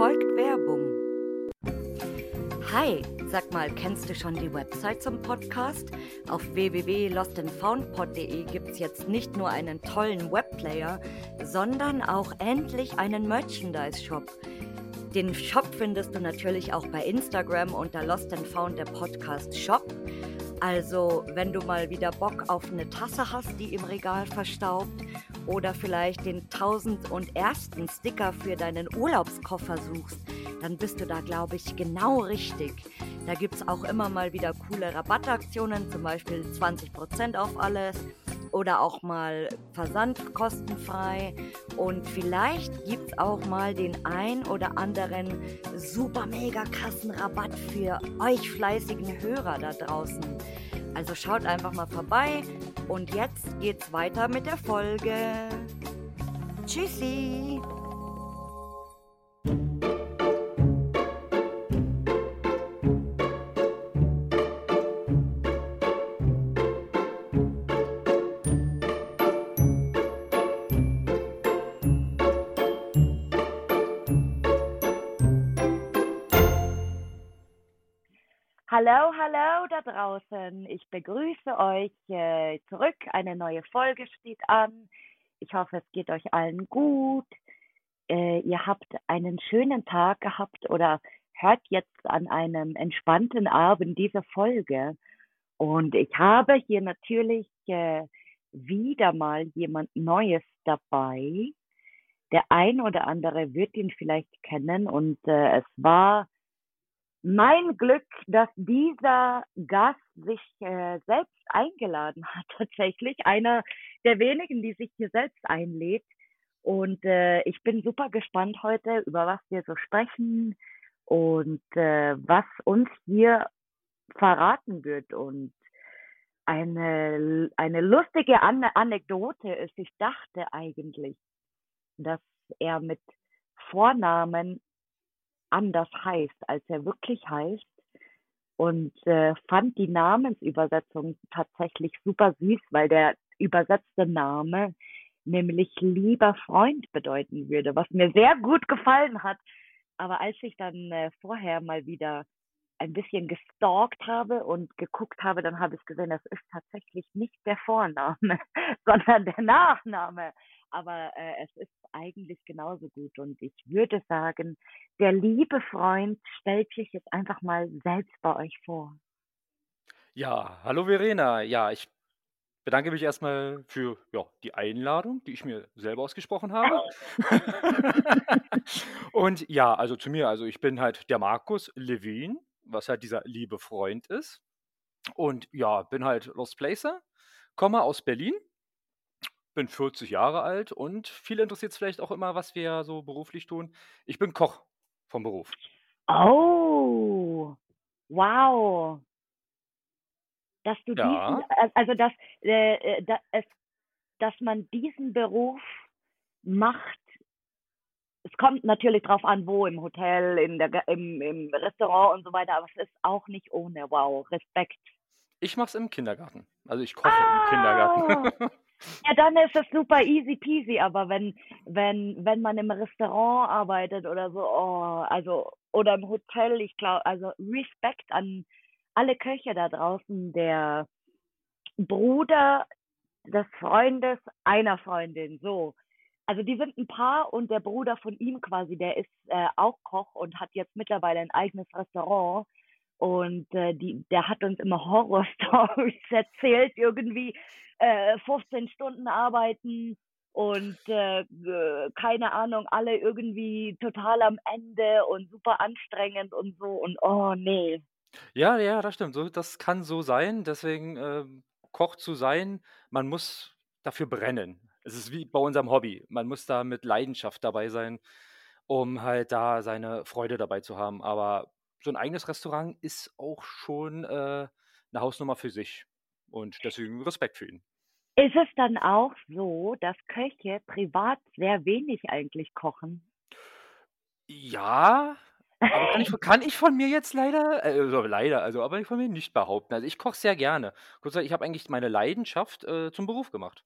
folgt Werbung. Hi, sag mal, kennst du schon die Website zum Podcast? Auf www.lostandfoundpod.de gibt es jetzt nicht nur einen tollen Webplayer, sondern auch endlich einen Merchandise-Shop. Den Shop findest du natürlich auch bei Instagram unter Lost and Found der Podcast Shop. Also, wenn du mal wieder Bock auf eine Tasse hast, die im Regal verstaubt, oder vielleicht den 1001. Sticker für deinen Urlaubskoffer suchst, dann bist du da, glaube ich, genau richtig. Da gibt es auch immer mal wieder coole Rabattaktionen, zum Beispiel 20% auf alles oder auch mal Versand kostenfrei. Und vielleicht gibt es auch mal den ein oder anderen super mega krassen Rabatt für euch fleißigen Hörer da draußen. Also schaut einfach mal vorbei und jetzt geht's weiter mit der Folge. Tschüssi! Hallo, hallo da draußen. Ich begrüße euch äh, zurück. Eine neue Folge steht an. Ich hoffe, es geht euch allen gut. Äh, ihr habt einen schönen Tag gehabt oder hört jetzt an einem entspannten Abend diese Folge. Und ich habe hier natürlich äh, wieder mal jemand Neues dabei. Der ein oder andere wird ihn vielleicht kennen und äh, es war mein Glück, dass dieser Gast sich äh, selbst eingeladen hat, tatsächlich. Einer der wenigen, die sich hier selbst einlädt. Und äh, ich bin super gespannt heute, über was wir so sprechen und äh, was uns hier verraten wird. Und eine, eine lustige An Anekdote ist, ich dachte eigentlich, dass er mit Vornamen anders heißt, als er wirklich heißt. Und äh, fand die Namensübersetzung tatsächlich super süß, weil der übersetzte Name nämlich lieber Freund bedeuten würde, was mir sehr gut gefallen hat. Aber als ich dann äh, vorher mal wieder ein bisschen gestalkt habe und geguckt habe, dann habe ich gesehen, das ist tatsächlich nicht der Vorname, sondern der Nachname aber äh, es ist eigentlich genauso gut. Und ich würde sagen, der liebe Freund stellt sich jetzt einfach mal selbst bei euch vor. Ja, hallo Verena. Ja, ich bedanke mich erstmal für ja, die Einladung, die ich mir selber ausgesprochen habe. Und ja, also zu mir, also ich bin halt der Markus Levin, was halt dieser liebe Freund ist. Und ja, bin halt Lost Placer, komme aus Berlin bin 40 Jahre alt und viele interessiert es vielleicht auch immer, was wir so beruflich tun. Ich bin Koch vom Beruf. Oh, wow. Dass du Ja. diesen, also dass, äh, äh, da, es, dass man diesen Beruf macht. Es kommt natürlich drauf an, wo, im Hotel, in der, im, im Restaurant und so weiter, aber es ist auch nicht ohne. Wow, Respekt. Ich mache es im Kindergarten. Also ich koche im Kindergarten. Ja, dann ist es super easy peasy, aber wenn, wenn, wenn man im Restaurant arbeitet oder so, oh, also, oder im Hotel, ich glaube, also Respekt an alle Köche da draußen, der Bruder des Freundes einer Freundin, so. Also die sind ein Paar und der Bruder von ihm quasi, der ist äh, auch Koch und hat jetzt mittlerweile ein eigenes Restaurant. Und äh, die, der hat uns immer Horror-Stories erzählt, irgendwie, äh, 15 Stunden arbeiten und äh, keine Ahnung, alle irgendwie total am Ende und super anstrengend und so und oh nee. Ja, ja, das stimmt. So, das kann so sein. Deswegen äh, Koch zu sein, man muss dafür brennen. Es ist wie bei unserem Hobby. Man muss da mit Leidenschaft dabei sein, um halt da seine Freude dabei zu haben. Aber so ein eigenes Restaurant ist auch schon äh, eine Hausnummer für sich. Und deswegen Respekt für ihn. Ist es dann auch so, dass Köche privat sehr wenig eigentlich kochen? Ja, aber kann ich, kann ich von mir jetzt leider, äh, also leider, also aber von mir nicht behaupten. Also ich koche sehr gerne. Kurz gesagt, ich habe eigentlich meine Leidenschaft äh, zum Beruf gemacht.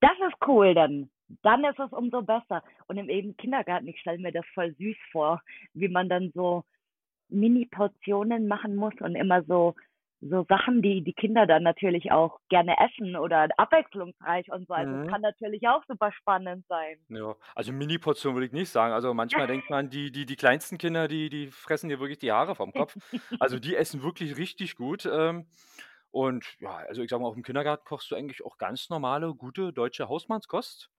Das ist cool dann. Dann ist es umso besser. Und im eben Kindergarten, ich stelle mir das voll süß vor, wie man dann so Mini-Portionen machen muss und immer so so Sachen, die die Kinder dann natürlich auch gerne essen oder abwechslungsreich und so. Also Mhm. kann natürlich auch super spannend sein. Ja, also Mini-Portion würde ich nicht sagen. Also manchmal denkt man, die die die kleinsten Kinder, die die fressen dir wirklich die Haare vom Kopf. Also die essen wirklich richtig gut, ähm, und ja, also ich sage mal, auch im Kindergarten kochst du eigentlich auch ganz normale, gute deutsche Hausmannskost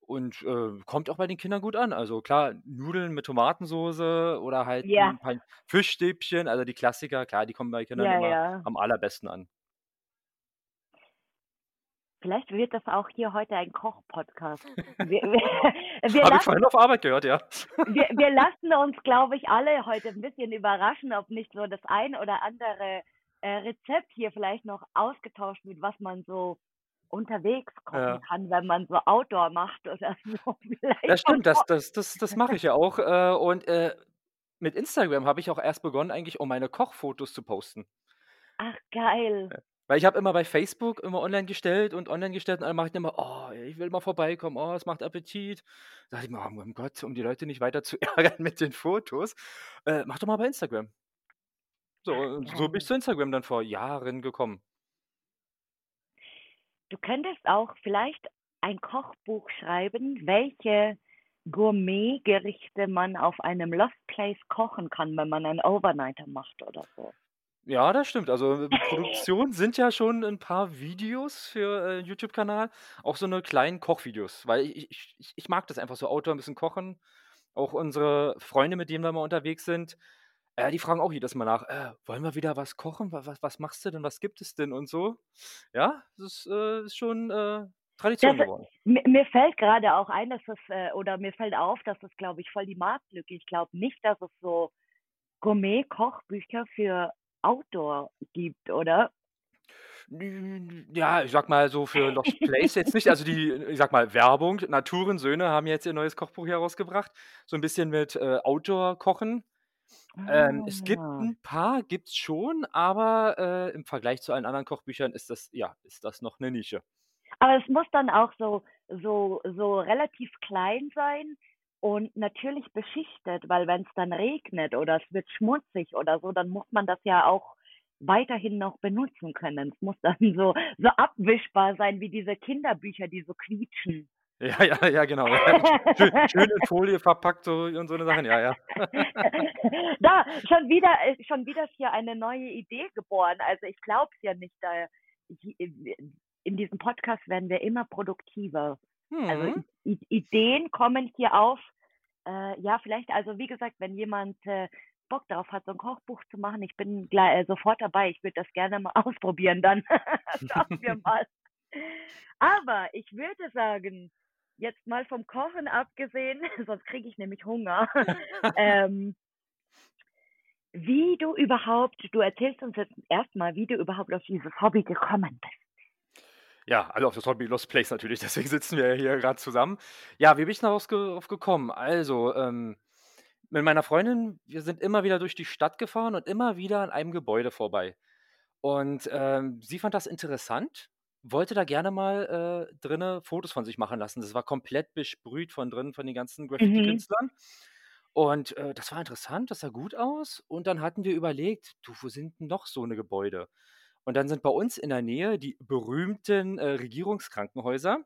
und, äh, kommt auch bei den Kindern gut an. Also klar, Nudeln mit Tomatensoße oder halt Ja, 'n paar Fischstäbchen, also die Klassiker, klar, die kommen bei Kindern ja, immer ja. am allerbesten an. Vielleicht wird das auch hier heute ein Koch-Podcast. Wir, wir, wir, Habe ich vorhin auf Arbeit gehört, ja. wir, wir lassen uns, glaube ich, alle heute ein bisschen überraschen, ob nicht so das ein oder andere Rezept hier vielleicht noch ausgetauscht wird, was man so unterwegs kochen Ja. kann, wenn man so Outdoor macht oder so. Vielleicht Das stimmt, das das das das mache ich ja auch, äh, und, äh, mit Instagram habe ich auch erst begonnen eigentlich, um meine Kochfotos zu posten. Ach, geil. Weil ich habe immer bei Facebook immer online gestellt und online gestellt und alle meinten immer: „Oh, ich will mal vorbeikommen. Oh, es macht Appetit.“ Da dachte ich mir: „Oh mein Gott, um die Leute nicht weiter zu ärgern mit den Fotos, äh, mach doch mal bei Instagram.“ So, so bin ich zu Instagram dann vor Jahren gekommen. Du könntest auch vielleicht ein Kochbuch schreiben, welche Gourmet-Gerichte man auf einem Lost Place kochen kann, wenn man einen Overnighter macht oder so. Ja, das stimmt. Also, in Produktion sind ja schon 'n paar Videos für, äh, YouTube-Kanal, auch so 'ne kleinen Kochvideos, weil ich ich ich mag das einfach so Outdoor 'n bisschen kochen. Auch unsere Freunde, mit denen wir mal unterwegs sind, äh, die fragen auch jedes Mal nach: „Äh, wollen wir wieder was kochen? Wa was was machst du denn? Was gibt es denn?“ und so. Ja, das ist, äh, ist schon, äh, Tradition Das, geworden. mir, fällt gerade auch ein, dass es, äh, oder mir fällt auf, dass es, glaube ich, voll die Marktlücke. Ich glaube nicht, dass es so Gourmet-Kochbücher für Outdoor gibt, oder? Ja, ich sage mal so für Lost Place jetzt nicht. Also die, ich sage mal, Werbung, Naturensöhne haben jetzt ihr neues Kochbuch herausgebracht, so 'n bisschen mit, äh, Outdoor-Kochen. Ähm, es gibt Ah. 'n paar gibt's schon, aber, äh, im Vergleich zu allen anderen Kochbüchern ist das ja, ist das noch 'ne Nische. Aber es muss dann auch so, so, so relativ klein sein und natürlich beschichtet, weil wenn es dann regnet oder es wird schmutzig oder so, dann muss man das ja auch weiterhin noch benutzen können. Es muss dann so, so abwischbar sein wie diese Kinderbücher, die so quietschen. Ja, ja, ja, genau. Ja. Schön schön in Folie verpackt so und so 'ne Sachen, ja, ja. da, schon wieder, äh, schon wieder ist hier eine neue Idee geboren. Also ich glaube es ja nicht. Da, in diesem Podcast werden wir immer produktiver. Also Mhm. I I Ideen kommen hier auf. Äh, ja, vielleicht, also wie gesagt, wenn jemand äh, Bock darauf hat, so ein Kochbuch zu machen, ich bin gleich, äh, sofort dabei. Ich würde das gerne mal ausprobieren, dann schauen wir mal. Aber ich würde sagen, jetzt mal vom Kochen abgesehen, sonst kriege ich nämlich Hunger. ähm, wie du überhaupt, du erzählst uns jetzt erstmal, wie du überhaupt auf dieses Hobby gekommen bist. Ja, also auf das Hobby Lost Place natürlich, deswegen sitzen wir hier grad zusammen. Ja, wie bin ich daraus ge gekommen? Also, ähm, mit meiner Freundin, wir sind immer wieder durch die Stadt gefahren und immer wieder an einem Gebäude vorbei. Und, ähm, sie fand das interessant, wollte da gerne mal, äh, drinnen Fotos von sich machen lassen. Das war komplett besprüht von drinnen von den ganzen Mhm. Graffiti-Künstlern. Und, äh, das war interessant, das sah gut aus. Und dann hatten wir überlegt: „Du, wo sind 'n noch so 'ne Gebäude?“ Und dann sind bei uns in der Nähe die berühmten, äh, Regierungskrankenhäuser.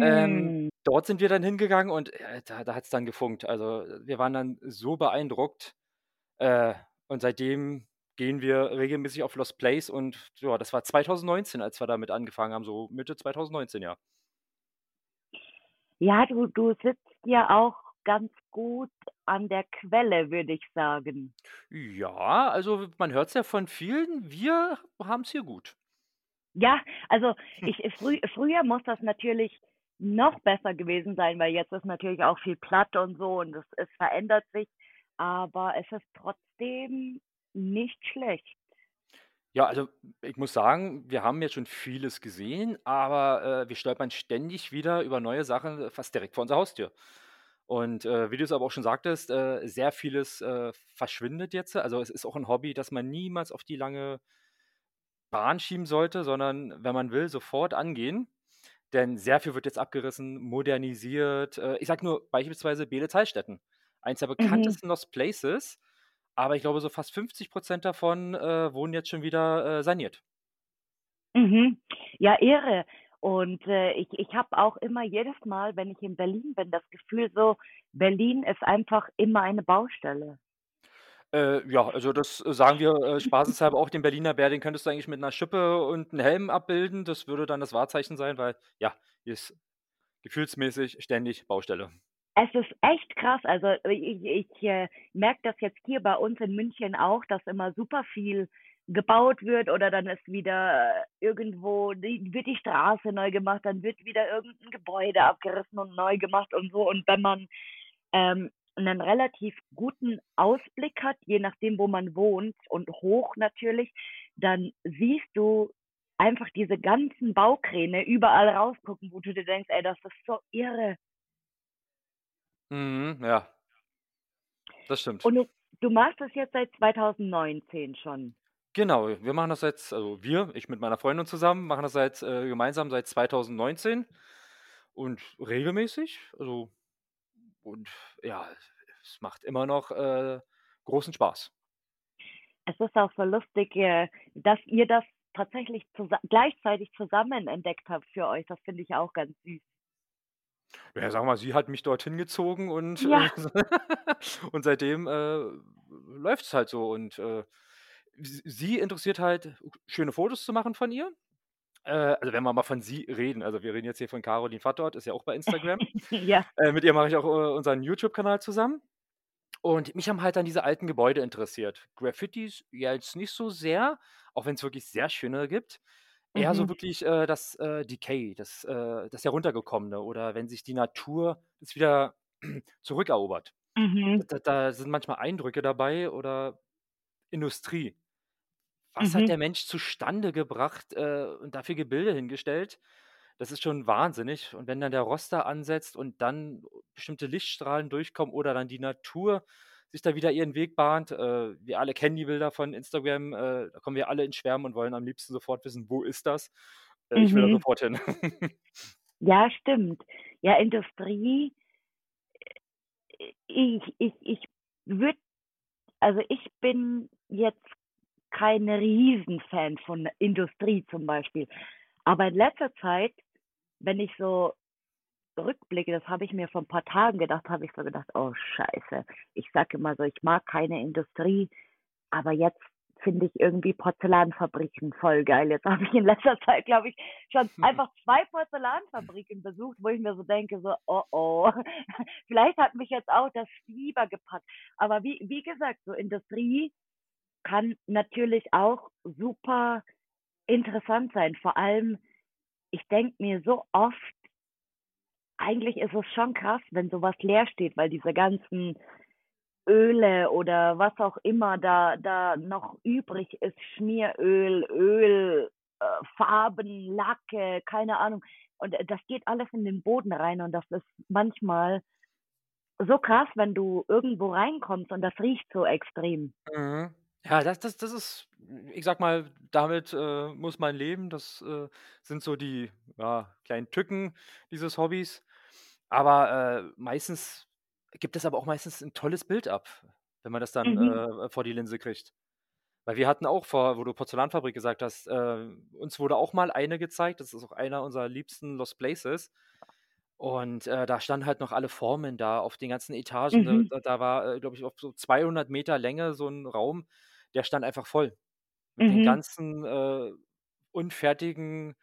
Ähm, Mm. dort sind wir dann hingegangen und, äh, da da hat's dann gefunkt. Also, wir waren dann so beeindruckt, äh, und seitdem gehen wir regelmäßig auf Lost Place und ja, das war 2019, als wir damit angefangen haben, so Mitte 2019, ja. Ja, du du sitzt ja auch ganz gut an der Quelle, würde ich sagen. Ja, also man hört's ja von vielen, wir haben's hier gut. Ja, also ich frü früher muss das natürlich noch besser gewesen sein, weil jetzt ist natürlich auch viel platt und so und es es verändert sich, aber es ist trotzdem nicht schlecht. Ja, also ich muss sagen, wir haben jetzt schon vieles gesehen, aber, äh, wir stolpern ständig wieder über neue Sachen, äh, fast direkt vor unserer Haustür. Und, äh, wie du's aber auch schon sagtest, äh, sehr vieles, äh, verschwindet jetzt. Also, es ist auch 'n Hobby, das man niemals auf die lange Bahn schieben sollte, sondern wenn man will, sofort angehen. Denn sehr viel wird jetzt abgerissen, modernisiert. Äh, ich sage nur beispielsweise Beelitz-Heilstätten. Eins der Mhm. bekanntesten Lost Places, aber ich glaube, so fast 50% davon, äh, wurden jetzt schon wieder, äh, saniert. Mhm. Ja, irre. Und, äh, ich ich habe auch immer jedes Mal, wenn ich in Berlin bin, das Gefühl so, Berlin ist einfach immer eine Baustelle. Äh, ja, also das äh, sagen wir, äh, spaßeshalber auch den Berliner Bär, den könntest du eigentlich mit 'ner Schippe und 'n Helm abbilden. Das würde dann das Wahrzeichen sein, weil, ja, hier ist gefühlsmäßig ständig Baustelle. Es ist echt krass. Also, ich ich, äh, merke das jetzt hier bei uns in München auch, dass immer super viel gebaut wird oder dann ist wieder irgendwo die wird die Straße neu gemacht, dann wird wieder irgend 'n Gebäude abgerissen und neu gemacht und so. Und wenn man, ähm, 'nen relativ guten Ausblick hat, je nachdem, wo man wohnt und hoch natürlich, dann siehst du einfach diese ganzen Baukräne überall rausgucken, wo du dir denkst: „Ey, das ist so irre.“ Mhm, ja. Das stimmt. Und du du machst das jetzt seit 2019 schon? Genau, wir machen das jetzt also wir, ich mit meiner Freundin zusammen, machen das seit äh, gemeinsam seit 2019 und regelmäßig. Also und ja, es macht immer noch, äh, großen Spaß. Es ist auch so lustig, äh, dass ihr das tatsächlich zusa gleichzeitig zusammen entdeckt habt für euch. Das finde ich auch ganz süß. Ja, sage mal, sie hat mich dorthin gezogen und, äh, Ja. und seitdem, äh, läuft's halt so und, äh, s sie interessiert halt, schöne Fotos zu machen von ihr. Äh, also wenn wir mal von sie reden, also wir reden jetzt hier von Caroline Fahrtort, ist ja auch bei Instagram. Ja. Äh, mit ihr mache ich auch, äh, unseren YouTube-Kanal zusammen. Und mich haben halt dann diese alten Gebäude interessiert. Graffitis ja jetzt nicht so sehr, auch wenn's wirklich sehr schöne gibt. Eher so Mhm. wirklich, äh, das, äh, Decay, das, äh das Heruntergekommene oder wenn sich die Natur das wieder zurückerobert. Mhm. Da da sind manchmal Eindrücke dabei oder Industrie. Was hat Mhm. der Mensch zustande gebracht, äh, und da für Gebilde hingestellt? Das ist schon wahnsinnig. Und wenn dann der Roster ansetzt und dann bestimmte Lichtstrahlen durchkommen oder dann die Natur sich da wieder ihren Weg bahnt. Äh, wir alle kennen die Bilder von Instagram, äh, da kommen wir alle ins Schwärmen und wollen am liebsten sofort wissen: „Wo ist das?“ Äh, ich will da Mhm. sofort hin. Ja, stimmt. Ja, Industrie ich ich ich würde also ich bin jetzt kein Riesenfan von Industrie zum Beispiel. Aber in letzter Zeit, wenn ich so rückblicke, das habe ich mir vor 'n paar Tagen gedacht, habe ich so gedacht: „Oh Scheiße.“ Ich sage immer so, ich mag keine Industrie, aber jetzt finde ich irgendwie Porzellanfabriken voll geil. Jetzt habe ich in letzter Zeit, glaube ich, schon einfach 2 Porzellanfabriken besucht, wo ich mir so denke, so: „Oh, oh, vielleicht hat mich jetzt auch das Fieber gepackt.“ Aber wie wie gesagt, so Industrie kann natürlich auch super interessant sein. Vor allem, ich denke mir so oft eigentlich ist es schon krass, wenn so was leer steht, weil diese ganzen Öle oder was auch immer da da noch übrig ist, Schmieröl, Öl, äh, Farben, Lacke, keine Ahnung. Und, äh, das geht alles in den Boden rein und das ist manchmal so krass, wenn du irgendwo reinkommst und das riecht so extrem. Mhm. Ja, das das das ist ich sage mal, damit, äh, muss man leben. Das, äh, sind so die, ja, kleinen Tücken dieses Hobbys. Aber, äh, meistens gibt es aber auch meistens 'n tolles Bild ab, wenn man das dann, Mhm. äh, vor die Linse kriegt. Weil wir hatten auch vor wo du Porzellanfabrik gesagt hast, äh, uns wurde auch mal eine gezeigt. Das ist auch einer unserer liebsten Lost Places. Und, äh, da standen halt noch alle Formen da auf den ganzen Etagen. Da Mhm. da da war, äh, glaube ich, auf so 200 Meter Länge so 'n Raum, der stand einfach voll mit den Mhm. ganzen, äh, unfertigen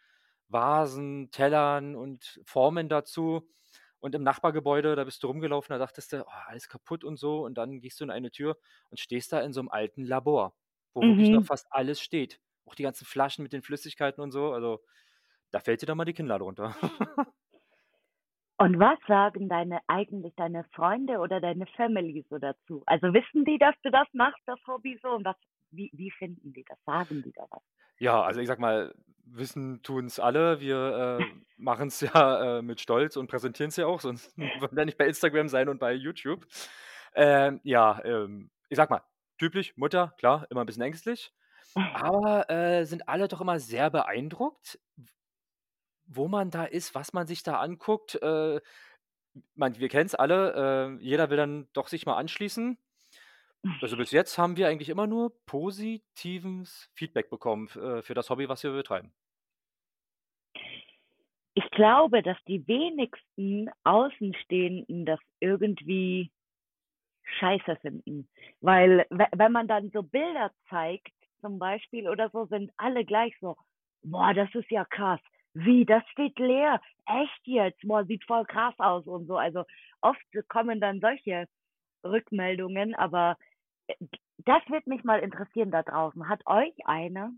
Vasen, Tellern und Formen dazu. Und im Nachbargebäude, da bist du rumgelaufen, da dachtest du: „Oh, alles kaputt und so.“ Und dann gehst du in eine Tür und stehst da in so 'nem alten Labor, wo wirklich noch Mhm. fast alles steht. Auch die ganzen Flaschen mit den Flüssigkeiten und so. Also, da fällt dir dann mal die Kinnlade runter. Und was sagen deine eigentlich deine Freunde oder deine Family so dazu? Also, wissen die, dass du das machst, das Hobby so? Und was wie wie finden die das? Sagen die da was? Ja, also ich sage mal, wissen tun's alle. Wir, äh, machen's ja, äh, mit Stolz und präsentieren's ja auch, sonst würden wir nicht bei Instagram sein und bei YouTube. Ähm, ja, ähm, ich sage mal, typisch Mutter, klar, immer 'n bisschen ängstlich, aber, äh, sind alle doch immer sehr beeindruckt. Wo man da ist, was man sich da anguckt. Äh, man wir kennen's alle, äh, jeder will dann doch sich mal anschließen. Also, bis jetzt haben wir eigentlich immer nur positives Feedback bekommen äh, für das Hobby, was wir betreiben. Ich glaube, dass die wenigsten Außenstehenden das irgendwie scheiße finden, weil we wenn man dann so Bilder zeigt zum Beispiel oder so, sind alle gleich so: „Boah, das ist ja krass. Wie, das steht leer? Echt jetzt? Boah, sieht voll krass aus“ und so. Also, oft kommen dann solche Rückmeldungen, aber, das würde mich mal interessieren da draußen. Hat euch einer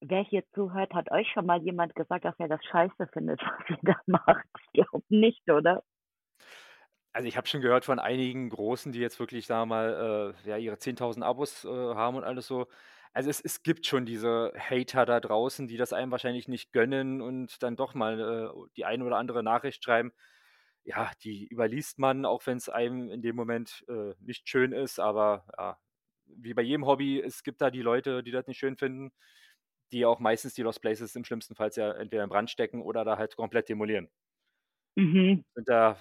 wer hier zuhört, hat euch schon mal jemand gesagt, dass er das scheiße findet, was ihr da macht? Ich glaube nicht, oder? Also, ich habe schon gehört von einigen Großen, die jetzt wirklich, sagen wir mal, äh, ja, ihre 10.000 Abos, äh, haben und alles so. Also, es es gibt schon diese Hater da draußen, die das einem wahrscheinlich nicht gönnen und dann doch mal, äh, die eine oder andere Nachricht schreiben. Ja, die überliest man, auch wenn's einem in dem Moment, äh, nicht schön ist, aber ja, wie bei jedem Hobby, es gibt da die Leute, die das nicht schön finden, die auch meistens die Lost Places im schlimmsten Falls ja entweder in Brand stecken oder da halt komplett demolieren. Mhm. Sind da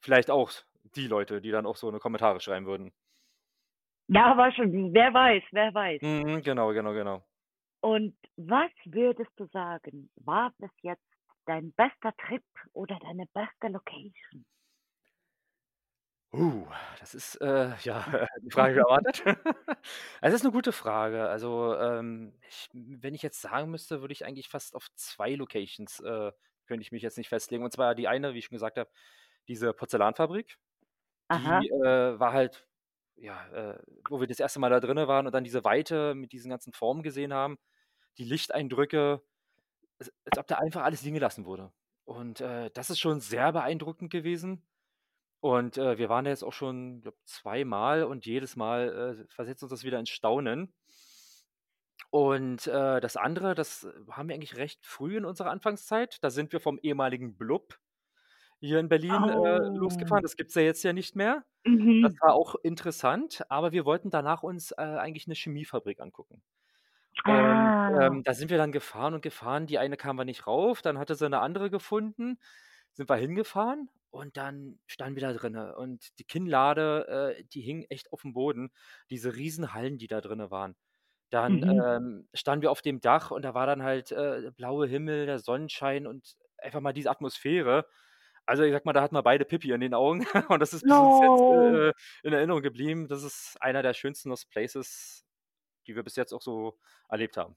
vielleicht auch die Leute, die dann auch so 'ne Kommentare schreiben würden. Ja, aber schon wer weiß, wer weiß. Mhm, genau, genau, genau. Und was würdest du sagen, war bis jetzt dein bester Trip oder deine beste Location? Uh, das ist, äh, ja, die Frage geerwartet. Es ist 'ne gute Frage. Also, ähm, ich wenn ich jetzt sagen müsste, würde ich eigentlich fast auf 2 Locations, äh könnte ich mich jetzt nicht festlegen. Und zwar die eine, wie ich schon gesagt habe, diese Porzellanfabrik, Aha. die, äh, war halt ja, äh, wo wir das 1. Mal da drinnen waren und dann diese Weite mit diesen ganzen Formen gesehen haben, die Licht-Eindrücke, als als ob da einfach alles liegen gelassen wurde. Und, äh, das ist schon sehr beeindruckend gewesen. Und, äh, wir waren da jetzt auch schon, glaube zweimal und jedes Mal, äh, versetzt uns das wieder ins Staunen. Und, äh, das andere, das haben wir eigentlich recht früh in unserer Anfangszeit. Da sind wir vom ehemaligen Blub hier in Berlin, äh, losgefahren. Oh. Das gibt's ja jetzt ja nicht mehr. Das Mhm. war auch interessant, aber wir wollten danach uns, äh, eigentlich 'ne Chemiefabrik angucken. Und, Ah. ähm, da sind wir dann gefahren und gefahren. Die eine kamen wir nicht rauf, dann hatte sie 'ne andere gefunden, sind wir hingefahren und dann standen wir da drinnen und die Kinnlade, äh, die hing echt aufm Boden, diese Riesenhallen, die da drinnen waren. Dann, Mhm. ähm, standen wir auf dem Dach und da war dann halt, äh, blauer Himmel, der Sonnenschein und einfach mal diese Atmosphäre. Also, ich sage mal, da hatten wir beide Pipi in den Augen und das ist bis uns jetzt, äh, in Erinnerung geblieben. Das ist einer der schönsten Lost Places, die wir bis jetzt auch so erlebt haben.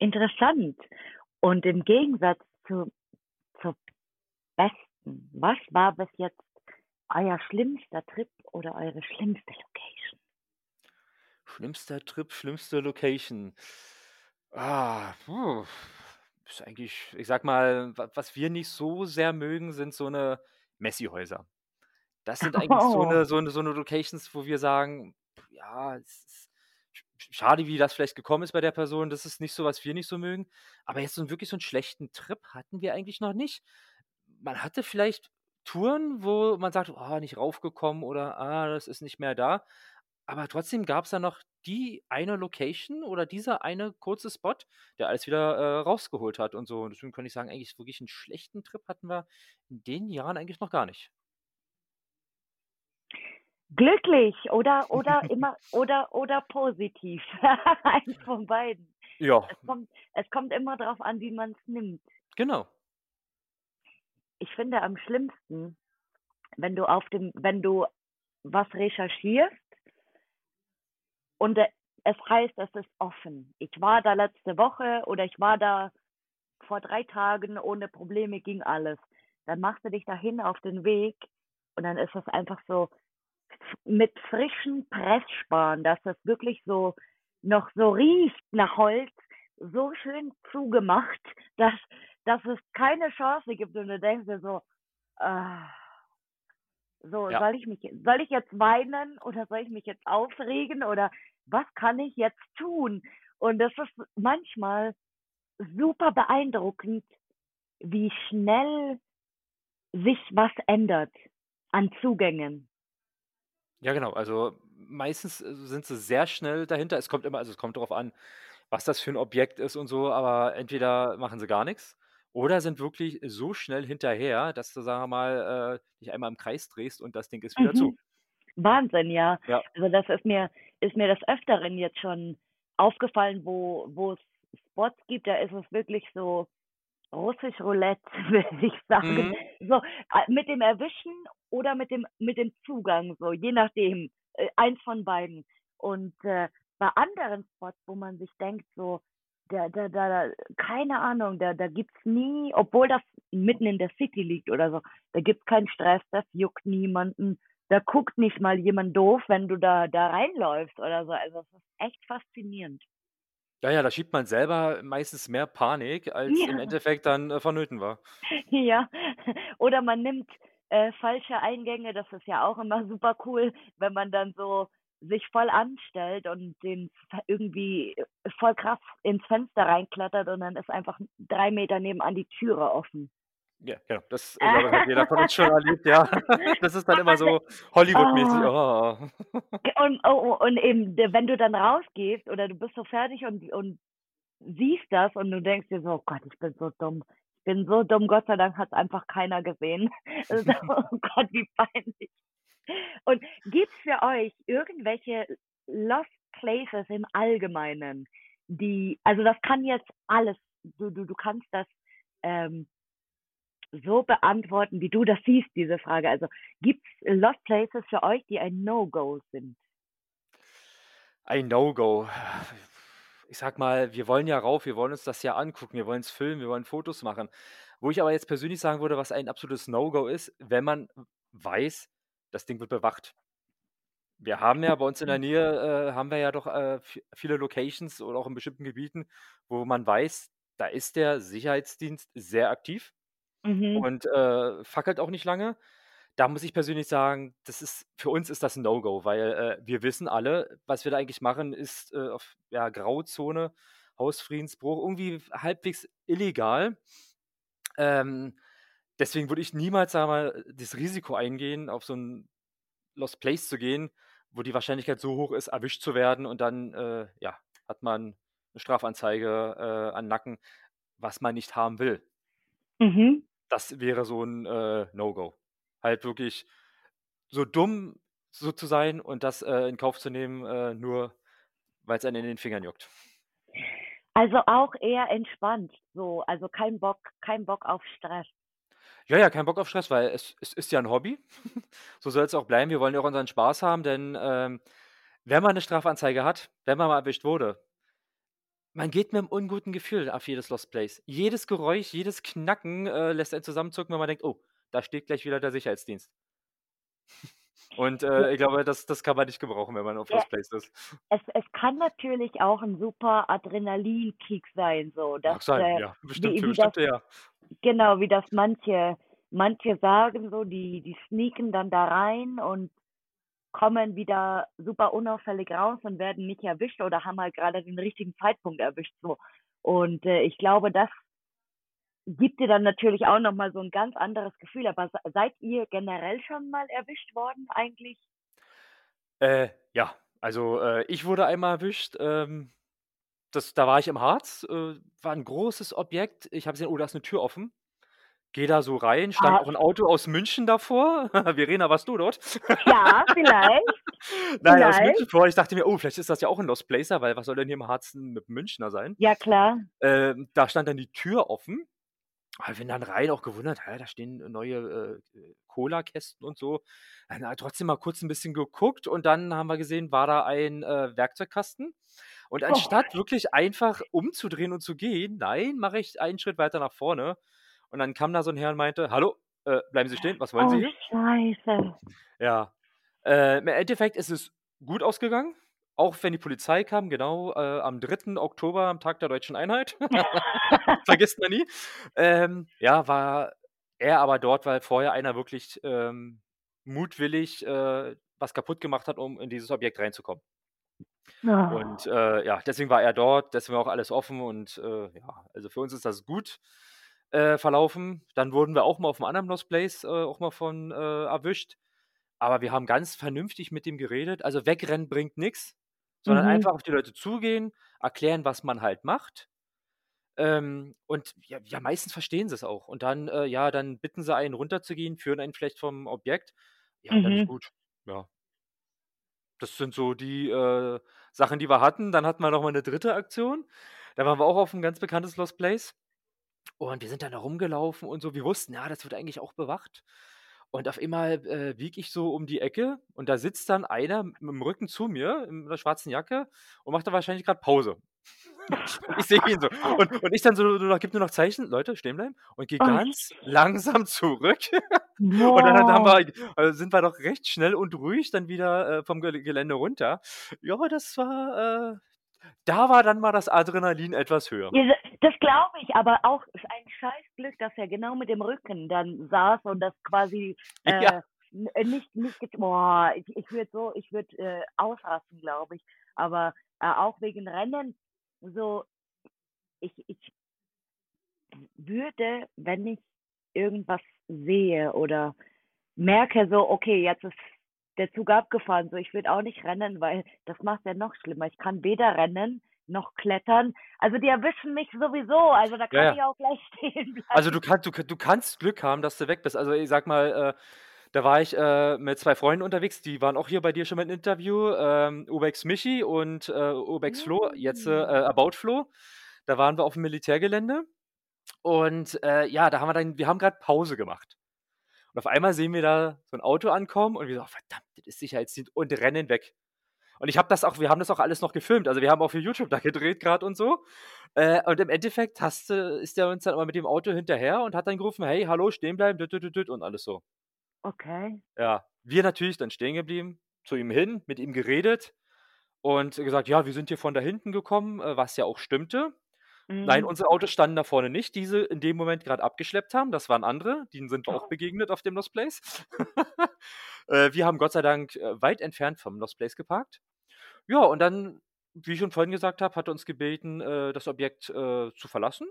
Interessant. Und im Gegensatz zu zur besten, was war bis jetzt euer schlimmster Trip oder eure schlimmste Location? Schlimmster Trip, schlimmste Location. Ah, puh, ist eigentlich ich sage mal, wa was wir nicht so sehr mögen, sind so 'ne Messi-Häuser. Das sind eigentlich so Oh. 'ne so 'ne so 'ne Locations, wo wir sagen: „Ja, es ist sch sch schade, wie das vielleicht gekommen ist bei der Person. Das ist nicht so, was wir nicht so mögen.“ Aber jetzt so wirklich so 'n schlechten Trip hatten wir eigentlich noch nicht. Man hatte vielleicht Touren, wo man sagt: „Oh, nicht raufgekommen“ oder „Ah, das ist nicht mehr da.“ Aber trotzdem gab's da noch die eine Location oder dieser eine kurze Spot, der alles wieder, äh, rausgeholt hat und so. Und deswegen kann ich sagen, eigentlich wirklich 'n schlechten Trip hatten wir in den Jahren eigentlich noch gar nicht. Glücklich oder oder immer oder oder positiv. Eins von beiden. Ja. Es kommt es kommt immer drauf an, wie man's nimmt. Genau. Ich finde am schlimmsten, wenn du auf dem wenn du was recherchierst und, äh, es heißt, es ist offen. Ich war da letzte Woche oder ich war da vor 3 Tagen, ohne Probleme ging alles. Dann machst du dich dahin auf den Weg und dann ist das einfach so mit frischen Pressspan, dass das wirklich so noch so riecht nach Holz, so schön zugemacht, dass dass es keine Chance gibt und du denkst dir so: „Ah“ „so, Ja. soll ich mich soll ich jetzt weinen oder soll ich mich jetzt aufregen oder was kann ich jetzt tun?“ Und das ist manchmal super beeindruckend, wie schnell sich was ändert an Zugängen. Ja, genau. Also, meistens, äh, sind sie sehr schnell dahinter. Es kommt immer also, es kommt drauf an, was das für 'n Objekt ist und so, aber entweder machen sie gar nix oder sind wirklich so schnell hinterher, dass du, sagen wir mal, äh, dich einmal im Kreis drehst und das Ding ist wieder zu. Mhm. Wahnsinn, ja. Ja. Also, das ist mir ist mir des Öfteren jetzt schon aufgefallen, wo wo's Spots gibt, da ist es wirklich so russisch Roulette, würde ich sagen. Mhm. So, a mit dem Erwischen oder mit dem mit dem Zugang so, je nachdem, äh, eins von beiden. Und, äh, bei anderen Spots, wo man sich denkt so, da da da keine Ahnung, da da gibt's nie obwohl das mitten in der City liegt oder so, da gibt's keinen Stress, das juckt niemanden. Da guckt nicht mal jemand doof, wenn du da da reinläufst oder so. Also, es ist echt faszinierend. Ja, ja, da schiebt man selber meistens mehr Panik, als im Ja. Endeffekt dann, äh, vonnöten war. Ja. Oder man nimmt, äh, falsche Eingänge, das ist ja auch immer super cool, wenn man dann so sich voll anstellt und den irgendwie voll krass ins Fenster reinklettert und dann ist einfach 3 Meter nebenan die Türe offen. Ja, genau. Das, ich glaube, hat jeder von uns schon erlebt, ja. Das ist dann immer so Hollywood-mäßig. Oh. Oh. Und oh, oh, und eben, wenn du dann rausgehst oder du bist so fertig und und siehst das und du denkst dir so: „Oh Gott, ich bin so dumm. Bin so dumm. Gott sei Dank hat's einfach keiner gesehen.“ So, oh Gott, wie peinlich. Und gibt's für euch irgendwelche Lost Places im Allgemeinen, die also, das kann jetzt alles du du du kannst das, ähm, so beantworten, wie du das siehst, diese Frage. Also, gibt's Lost Places für euch, die ein No-Go sind? Ein No-Go. Ich sage mal, wir wollen ja rauf, wir wollen uns das ja angucken, wir wollen's filmen, wir wollen Fotos machen. Wo ich aber jetzt persönlich sagen würde, was ein absolutes No-Go ist, wenn man weiß, das Ding wird bewacht. Wir haben ja bei uns in der Nähe, äh, haben wir ja doch, äh, viele Locations oder auch in bestimmten Gebieten, wo man weiß, da ist der Sicherheitsdienst sehr aktiv Mhm. und, äh, fackelt auch nicht lange. Da muss ich persönlich sagen, das ist für uns ist das 'n No-Go, weil, äh, wir wissen alle, was wir da eigentlich machen, ist, äh, auf, ja, Grauzone, Hausfriedensbruch, irgendwie halbwegs illegal. Ähm, deswegen würde ich niemals, wir mal, das Risiko eingehen, auf so 'n Lost Place zu gehen, wo die Wahrscheinlichkeit so hoch ist, erwischt zu werden und dann, äh, ja, hat man 'ne Strafanzeige, äh, an Nacken, was man nicht haben will. Mhm. Das wäre so 'n, äh, No-Go. Halt wirklich so dumm so zu sein und das, äh, in Kauf zu nehmen, äh, nur weil's einen in den Fingern juckt. Also, auch eher entspannt so, also, kein Bock kein Bock auf Stress. Ja, ja, kein Bock auf Stress, weil es es ist ja 'n Hobby. So soll's auch bleiben. Wir wollen ja auch unseren Spaß haben, denn, ähm, wenn man 'ne Strafanzeige hat, wenn man mal erwischt wurde man geht mit 'nem unguten Gefühl auf jedes Lost Place. Jedes Geräusch, jedes Knacken, äh, lässt einen zusammenzucken, wenn man denkt: „Oh, da steht gleich wieder der Sicherheitsdienst.“ Und, Ja. äh, ich glaube, das das kann man nicht gebrauchen, wenn man auf Ja. Lost Place ist. Es es kann natürlich auch 'n super Adrenalinkick sein, so, dass, Mag sein, äh, ja. Bestimmt wie wie das Bestimmte, ja. genau, wie das manche manche sagen so, die die sneaken dann da rein und kommen wieder super unauffällig raus und werden nicht erwischt oder haben halt grade den richtigen Zeitpunkt erwischt, so. Und, äh, ich glaube, das gibt dir dann natürlich auch noch mal so 'n ganz anderes Gefühl. Aber se seid ihr generell schon mal erwischt worden eigentlich? Äh, ja. Also, äh, ich wurde einmal erwischt, ähm, das da war ich im Harz, äh, war 'n großes Objekt. Ich habe gesehen: „Oh, da ist 'ne Tür offen.“ Gehe da so rein, stand Ah. auch 'n Auto aus München davor. Verena, warst du dort? Ja, vielleicht. Nein, aus. München vor. Ich dachte mir: „Oh, vielleicht ist das ja auch 'n Lost Placer, weil was soll denn hier im Harz 'n mit Münchner sein?“ Ja, klar. Ähm, da stand dann die Tür offen. Ah, bin dann rein, auch gewundert: „Hä, da stehen neue, äh, äh, Colakästen und so.“ Dann aber trotzdem mal kurz 'n bisschen geguckt und dann haben wir gesehen, war da ein, äh, Werkzeugkasten. Und Oh. anstatt wirklich einfach umzudrehen und zu gehen, nein, mache ich einen Schritt weiter nach vorne. Und dann kam da so 'n Herr und meinte: „Hallo, äh, bleiben Sie stehen, was wollen Sie Oh, hier?“ Scheiße. Ja. Äh, im Endeffekt ist es gut ausgegangen, auch wenn die Polizei kam, genau, äh, am 3. Oktober, am Tag der Deutschen Einheit. Vergisst man nie. Ähm, ja, war er aber dort, weil vorher einer wirklich, ähm, mutwillig, äh, was kaputtgemacht hat, um in dieses Objekt reinzukommen. Und, Oh. äh, ja, deswegen war er dort, deswegen war auch alles offen und, äh, ja, also, für uns ist das gut, äh, verlaufen. Dann wurden wir auch mal auf'm anderen Lost Place, äh, auch mal von, erwischt. Aber wir haben ganz vernünftig mit dem geredet. Also, wegrennen bringt nix, sondern Mhm. einfach auf die Leute zugehen, erklären, was man halt macht. Ähm, und ja ja, meistens verstehen sie's auch. Und dann äh, ja, dann bitten sie einen runterzugehen, führen einen vielleicht vom Objekt. Ja, und dann ist Mhm. gut, ja. Das sind so die, äh, Sachen, die wir hatten. Dann hatten wir noch mal 'ne 3. Aktion. Da waren wir auch auf 'n ganz bekanntes Lost Place. Und wir sind dann da rumgelaufen und so. Wir wussten, ja, das wird eigentlich auch bewacht. Und auf einmal, äh, biege ich so um die Ecke und da sitzt dann einer mit'm Rücken zu mir in 'ner schwarzen Jacke und macht da wahrscheinlich grad Pause. Ich sehe ihn so. Und und ich dann so nur noch gebe nur noch Zeichen: „Leute, stehen bleiben“ und gehe Oh. ganz langsam zurück. Und dann haben wir äh, sind wir doch recht schnell und ruhig dann wieder, äh, vom Gel Gelände runter. Ja, das war äh, da war dann mal das Adrenalin etwas höher. Das glaube ich, aber auch ein Scheißglück, dass er genau mit dem Rücken dann saß und das quasi, Ja. äh, nicht nicht boah, ich ich würde so ich würde, äh, ausrasten, glaube ich. Aber, äh, auch wegen Rennen, so ich ich würde, wenn ich irgendwas sehe oder merke so: „Okay, jetzt ist der Zug abgefahren“, so, ich würde auch nicht rennen, weil das macht's ja noch schlimmer. Ich kann weder rennen noch klettern. Also, die erwischen mich sowieso, also, da Ja, kann ja. ich auch gleich stehen Also, du bleiben. kann du du kannst Glück haben, dass du weg bist. Also, ich sage mal, äh, da war ich, äh, mit 2 Freunden unterwegs, die waren auch hier bei dir schon mal im Interview, ähm, Ubex Michi und, äh, Ubex Flo, jetzt, äh, Hm. About Flo. Da waren wir auf'm Militärgelände und, äh, ja, da haben wir dann wir haben grad Pause gemacht. Und auf einmal sehen wir da so 'n Auto ankommen und wir so: „Oh verdammt, das ist Sicherheitsdienst“ und rennen weg. Und ich habe das auch wir haben das auch alles noch gefilmt. Also, wir haben auch für YouTube da gedreht grad und so. Äh, und im Endeffekt hast ist der uns dann aber mit dem Auto hinterher und hat dann gerufen: „Hey, hallo, stehen bleiben“ düt, düt, düt, düt und alles so. Okay. Ja, wir natürlich dann stehen geblieben, zu ihm hin, mit ihm geredet und gesagt: „Ja, wir sind hier von da hinten gekommen“, äh, was ja auch stimmte. Nein, Mhm. unsere Autos standen da vorne nicht, die sie in dem Moment grad abgeschleppt haben. Das waren andere, denen sind wir auch begegnet auf dem Lost Place. Äh, wir haben Gott sei Dank, äh, weit entfernt vom Lost Place geparkt. Ja, und dann, wie ich schon vorhin gesagt habe, hat er uns gebeten, äh, das Objekt, äh, zu verlassen.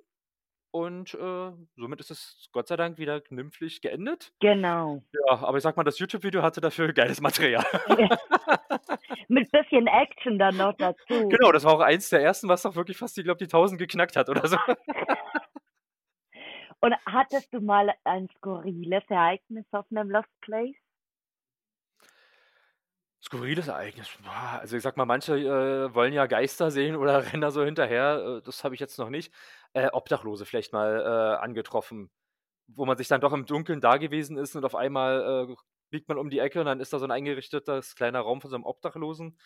Und, äh, somit ist es Gott sei Dank wieder glimpflich geendet. Genau. Ja, aber ich sage mal, das YouTube-Video hatte dafür geiles Material. Ja. Mit bisschen Action dann noch dazu. Genau, das war auch eins der ersten, was auch wirklich fast, ich glaube, die 1.000 geknackt hat oder so. Und hattest du mal ein skurriles Ereignis auf 'nem Lost Place? Skurriles Ereignis, also, ich sage mal, manche, äh, wollen ja Geister sehen oder rennen da so hinterher. Äh, das habe ich jetzt noch nicht. Äh, Obdachlose vielleicht mal, äh, angetroffen, wo man sich dann doch im Dunkeln da gewesen ist und auf einmal, äh, biegt man um die Ecke und dann ist da so 'n eingerichtetes kleiner Raum von so 'nem Obdachlosen.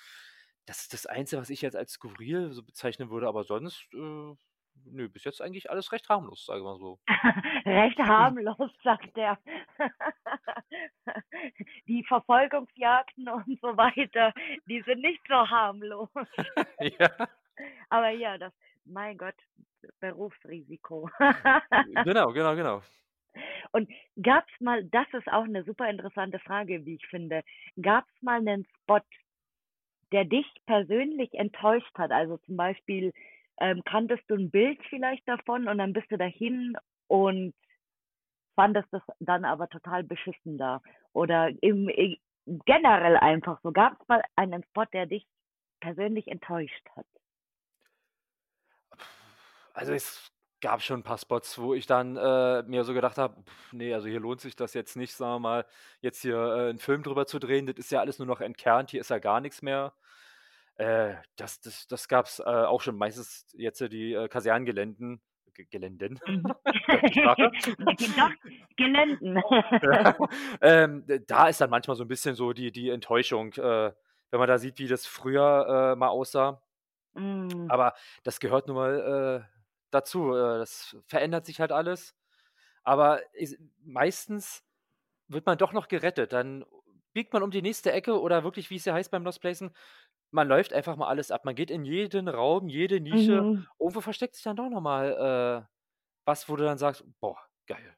Das ist das Einzige, was ich jetzt als skurril so bezeichnen würde, aber sonst, äh, nö, bis jetzt eigentlich alles recht harmlos, sagen wir so. Recht harmlos, sagt er. Die Verfolgungsjagden und so weiter, die sind nicht so harmlos. Ja. Aber ja, das mein Gott, Berufsrisiko. Genau, genau, genau. Und gab's mal das ist auch 'ne super interessante Frage, wie ich finde. Gab's mal 'nen Spot, der dich persönlich enttäuscht hat? Also, zum Beispiel, ähm, kanntest du 'n Bild vielleicht davon und dann bist du dahin und fandest das dann aber total beschissen da? Oder im generell einfach so. Gab's mal einen Spot, der dich persönlich enttäuscht hat? Also, es gab schon 'n paar Spots, wo ich dann, äh, mir so gedacht habe: „Ne, also, hier lohnt sich das jetzt nicht, sagen wir mal, jetzt hier, äh, 'n Film drüber zu drehen. Das ist ja alles nur noch entkernt, hier ist ja gar nix mehr.“ Äh, das das das gab's, äh, auch schon. Meistens jetzt die, äh, Kasernengeländen Ge Geländen, Mhm. Doch, Geländen. Ja, ähm, da ist dann manchmal so 'n bisschen so die die Enttäuschung, äh, wenn man da sieht, wie das früher, äh, mal aussah. Mhm. Aber das gehört nun mal, äh, dazu. Äh, das verändert sich halt alles. Aber is meistens wird man doch noch gerettet. Dann biegt man um die nächste Ecke oder wirklich, wie es ja heißt beim Lost Placen, man läuft einfach mal alles ab. Man geht in jeden Raum, jede Nische. Mhm. Irgendwo versteckt sich dann doch noch mal, äh, was, wo du dann sagst: „Boah, geil.“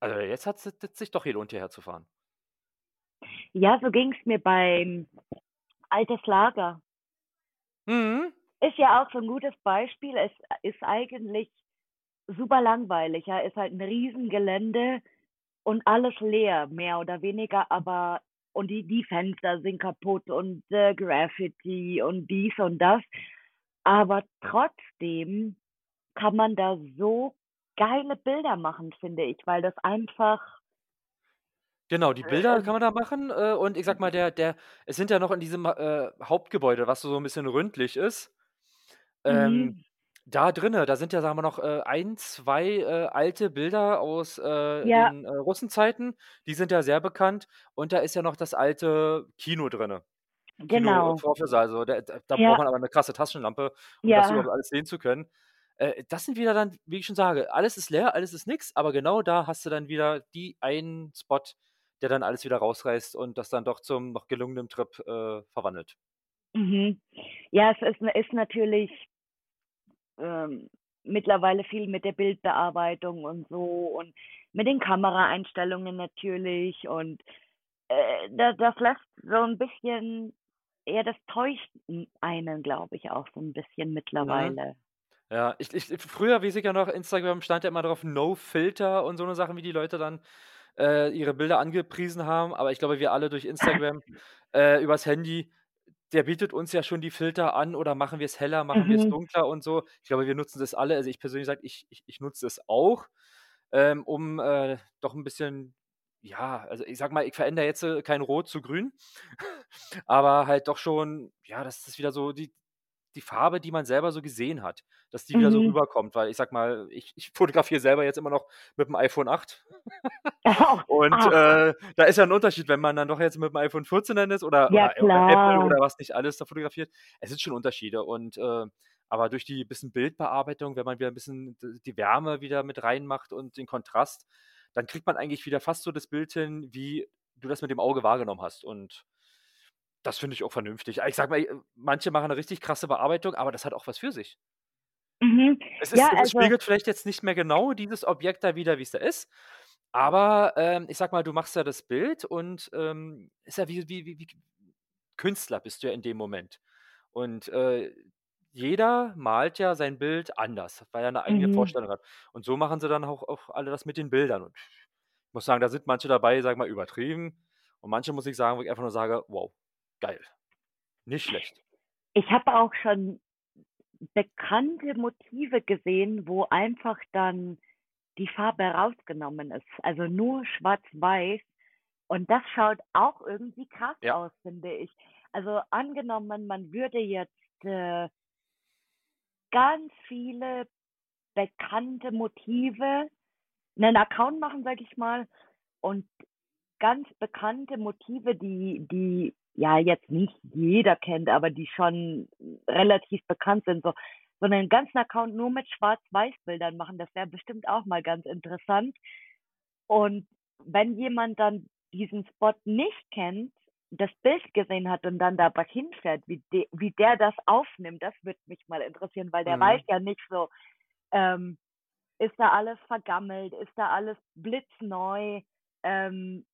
Also, jetzt hat sich doch gelohnt, hierher zu fahren. Ja, so ging's mir beim Altes Lager. Mhm. Ist ja auch so 'n gutes Beispiel. Es ist eigentlich super langweilig, ja. Ist halt 'n Riesengelände und alles leer, mehr oder weniger, aber und die, die Fenster sind kaputt und äh, Graffiti und dies und das. Aber trotzdem kann man da so geile Bilder machen, finde ich, weil das einfach Genau, die Bilder äh kann man da machen, äh, und ich sage mal, der der es sind ja noch in diesem, äh, Hauptgebäude, was so 'n bisschen rundlich ist ähm, Mhm. da drinnen, da sind ja, sagen wir noch, äh, 1, 2, äh, alte Bilder aus, äh, Ja. den, äh, Russenzeiten. Die sind ja sehr bekannt und da ist ja noch das alte Kino äh, Genau. Vorführsaal, also da da da braucht Ja. man aber 'ne krasse Taschenlampe, um das Ja. überhaupt alles sehen zu können. Äh, das sind wieder dann, wie ich schon sage, alles ist leer, alles ist nix, aber genau da hast du dann wieder die einen Spot, der dann alles wieder rausreißt und das dann doch zum noch gelungenen Trip, äh, verwandelt. Mhm. Ja, es ist ist natürlich ähm, mittlerweile viel mit der Bildbearbeitung und so und mit den Kameraeinstellungen natürlich und, äh, da das lässt so 'n bisschen ja, das täuscht einen, glaube ich, auch so 'n bisschen mittlerweile. Ja, ich ich früher ich ja noch, Instagram stand ja immer drauf, No Filter und so 'ne Sachen, wie die Leute dann, äh, ihre Bilder angepriesen haben, aber ich glaube, wir alle durch Instagram, äh, übers Handy der bietet uns ja schon die Filter an oder machen wir's heller, machen Mhm. dunkler und so. Ich glaube, wir nutzen das alle. Also, ich persönlich sage, ich ich ich nutze es auch, ähm, um, äh, doch 'n bisschen ja, also, ich sage mal, ich verändere jetzt, äh, kein Rot zu Grün, aber halt doch schon, ja, dass das wieder so die die Farbe, die man selber so gesehen hat, dass die wieder so Mhm. rüberkommt, weil ich sage mal, ich ich fotografiere selber jetzt immer noch mit'm iPhone 8 Ach, und, ach. äh, da ist ja 'n Unterschied, wenn man dann doch jetzt mit'm iPhone 14 dann ist oder Ja, oder oder Apple oder was nicht alles da fotografiert. Es sind schon Unterschiede und, äh aber durch die bisschen Bildbearbeitung, wenn man wieder 'n bisschen die Wärme wieder mit reinmacht und den Kontrast, dann kriegt man eigentlich wieder fast so das Bild hin, wie du das mit dem Auge wahrgenommen hast und das finde ich auch vernünftig. Ich sage mal, äh, manche machen 'ne richtig krasse Bearbeitung, aber das hat auch was für sich. Mhm. Es Ja, ist es also spiegelt vielleicht jetzt nicht mehr genau dieses Objekt da wider, wie's da ist, aber, ähm, ich sage mal, du machst ja das Bild und, ähm, ist ja wie wie wie wie Künstler bist du ja in dem Moment. Und, äh, jeder malt ja sein Bild anders, weil er 'ne eigene Mhm. Vorstellung hat. Und so machen sie dann auch auch alle das mit den Bildern. Und ich muss sagen, da sind manche dabei, sage ich mal, übertrieben und manche, muss ich sagen, wo ich einfach nur sage: „Wow, geil, nicht schlecht.“ Ich habe auch schon bekannte Motive gesehen, wo einfach dann die Farbe rausgenommen ist, also, nur schwarz-weiß und das schaut auch irgendwie krass Ja. aus, finde ich. Also, angenommen, man würde jetzt, äh ganz viele bekannte Motive 'nen Account machen, sage ich mal, und ganz bekannte Motive, die die ja jetzt nicht jeder kennt, aber die schon relativ bekannt sind, so so 'nen ganzen Account nur mit Schwarz-Weiß-Bildern machen, das wäre bestimmt auch mal ganz interessant. Und wenn jemand dann diesen Spot nicht kennt, das Bild gesehen hat und dann da aber hinfährt, wie de wie der das aufnimmt, das würde mich mal interessieren, weil der weiß Mhm. ja nicht so, ähm, ist da alles vergammelt, ist da alles blitzneu, ähm,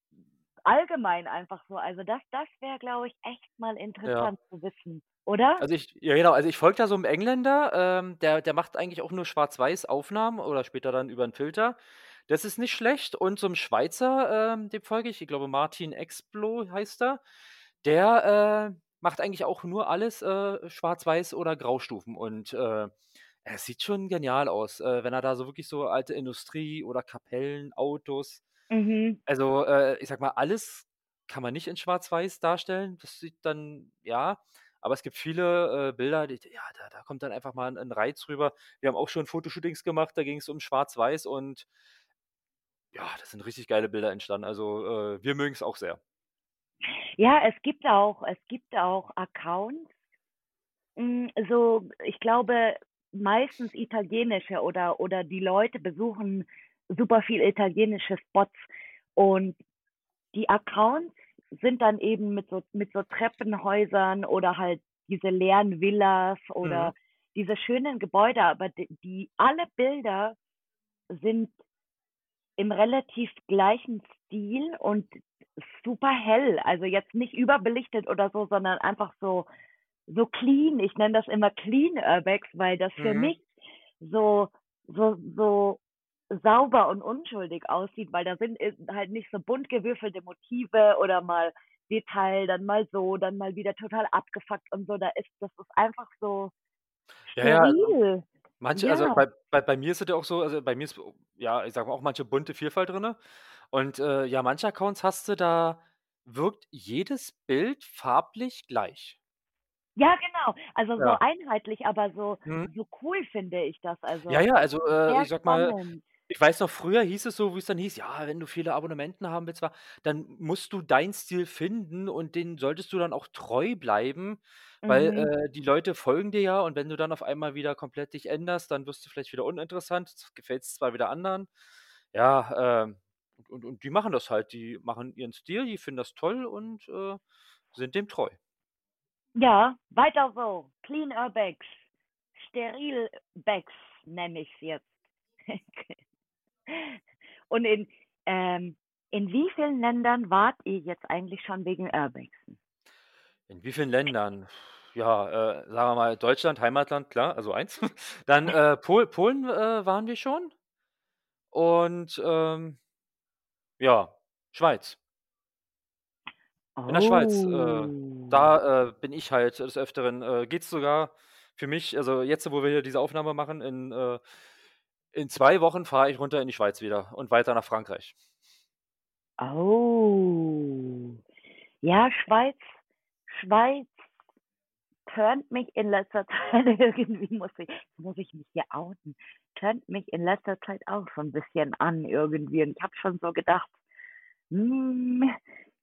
allgemein einfach so. Also, das das wäre, glaube ich, echt mal Ja. interessant zu wissen, oder? Also, ich ja genau, also, ich folge da so 'nem Engländer, ähm, der der macht eigentlich auch nur Schwarz-Weiß-Aufnahmen oder später dann über 'n Filter. Das ist nicht schlecht und so 'n Schweizer, ähm, dem folge ich, ich glaube, Martin Explot heißt er. Der, äh, macht eigentlich auch nur alles, äh, Schwarz-Weiß oder Graustufen und, äh, es sieht schon genial aus, äh, wenn er da so wirklich so alte Industrie oder Kapellen, Autos Mhm. also, äh, ich sage mal, alles kann man nicht in Schwarz-Weiß darstellen. Das sieht dann ja, aber es gibt viele, äh, Bilder, die ja, da da kommt dann einfach mal 'n 'n Reiz rüber. Wir haben auch schon Fotoshootings gemacht, da ging's um Schwarz-Weiß und ja, da sind richtig geile Bilder entstanden. Also, äh, wir mögen's auch sehr. Ja, es gibt auch es gibt auch Accounts hm, so, ich glaube, meistens italienische oder oder die Leute besuchen super viel italienische Spots und die Accounts sind dann eben mit so mit so Treppenhäusern oder halt diese leeren Villas Mhm. oder diese schönen Gebäude, aber d die alle Bilder sind im relativ gleichen Stil und super hell. Also, jetzt nicht überbelichtet oder so, sondern einfach so so clean. Ich nenne das immer Clean Urbex, weil das für Mhm. mich so so so sauber und unschuldig aussieht, weil da sind, halt nicht so bunt gewürfelte Motive oder mal Detail, dann mal so, dann mal wieder total abgefuckt und so. Da ist das ist einfach so Ja, ja, also manche also Ja. bei bei bei mir ist es ja auch so also bei mir ist, ja, ich sage mal, auch manche bunte Vielfalt drinne. Und, äh, ja, manche Accounts hast du, da wirkt jedes Bild farblich gleich. Ja, genau. Also, so Ja. einheitlich, aber so Mhm. so cool finde ich das. Ja, Also, ja, also, äh, ich sage mal, spannend. Ich weiß noch, früher hieß es so, wie es dann hieß: „Ja, wenn du viele Abonnenten haben willst, dann musst du deinen Stil finden und den solltest du dann auch treu bleiben, weil, Mhm. äh, die Leute folgen dir ja und wenn du dann auf einmal wieder komplett dich änderst, dann wirst du vielleicht wieder uninteressant, z gefällst zwar wieder anderen.“ Ja, ähm, und und die machen das halt. Die machen ihren Stil, die finden das toll und, äh, sind dem treu. Ja, weiter so. Clean Urbex. Sterilbex nenne ich's jetzt. Und in ähm, in wie vielen Ländern wart ihr jetzt eigentlich schon wegen Urbexen? In wie vielen Ländern? Ja, äh, sagen wir mal Deutschland, Heimatland, klar, also 1. Dann, äh, Pol Polen, äh, waren wir schon. Und, ähm ja, Schweiz. In der Schweiz, äh, Oh. da, äh, bin ich halt des Öfteren äh, geht's sogar für mich also jetzt, wo wir hier diese Aufnahme machen, in, äh in 2 Wochen fahre ich runter in die Schweiz wieder und weiter nach Frankreich. Oh. Ja, Schweiz Schweiz turnt mich in letzter Zeit irgendwie muss ich muss ich mich hier outen, turnt mich in letzter Zeit auch so 'n bisschen an irgendwie. Und ich habe schon so gedacht: „Hm,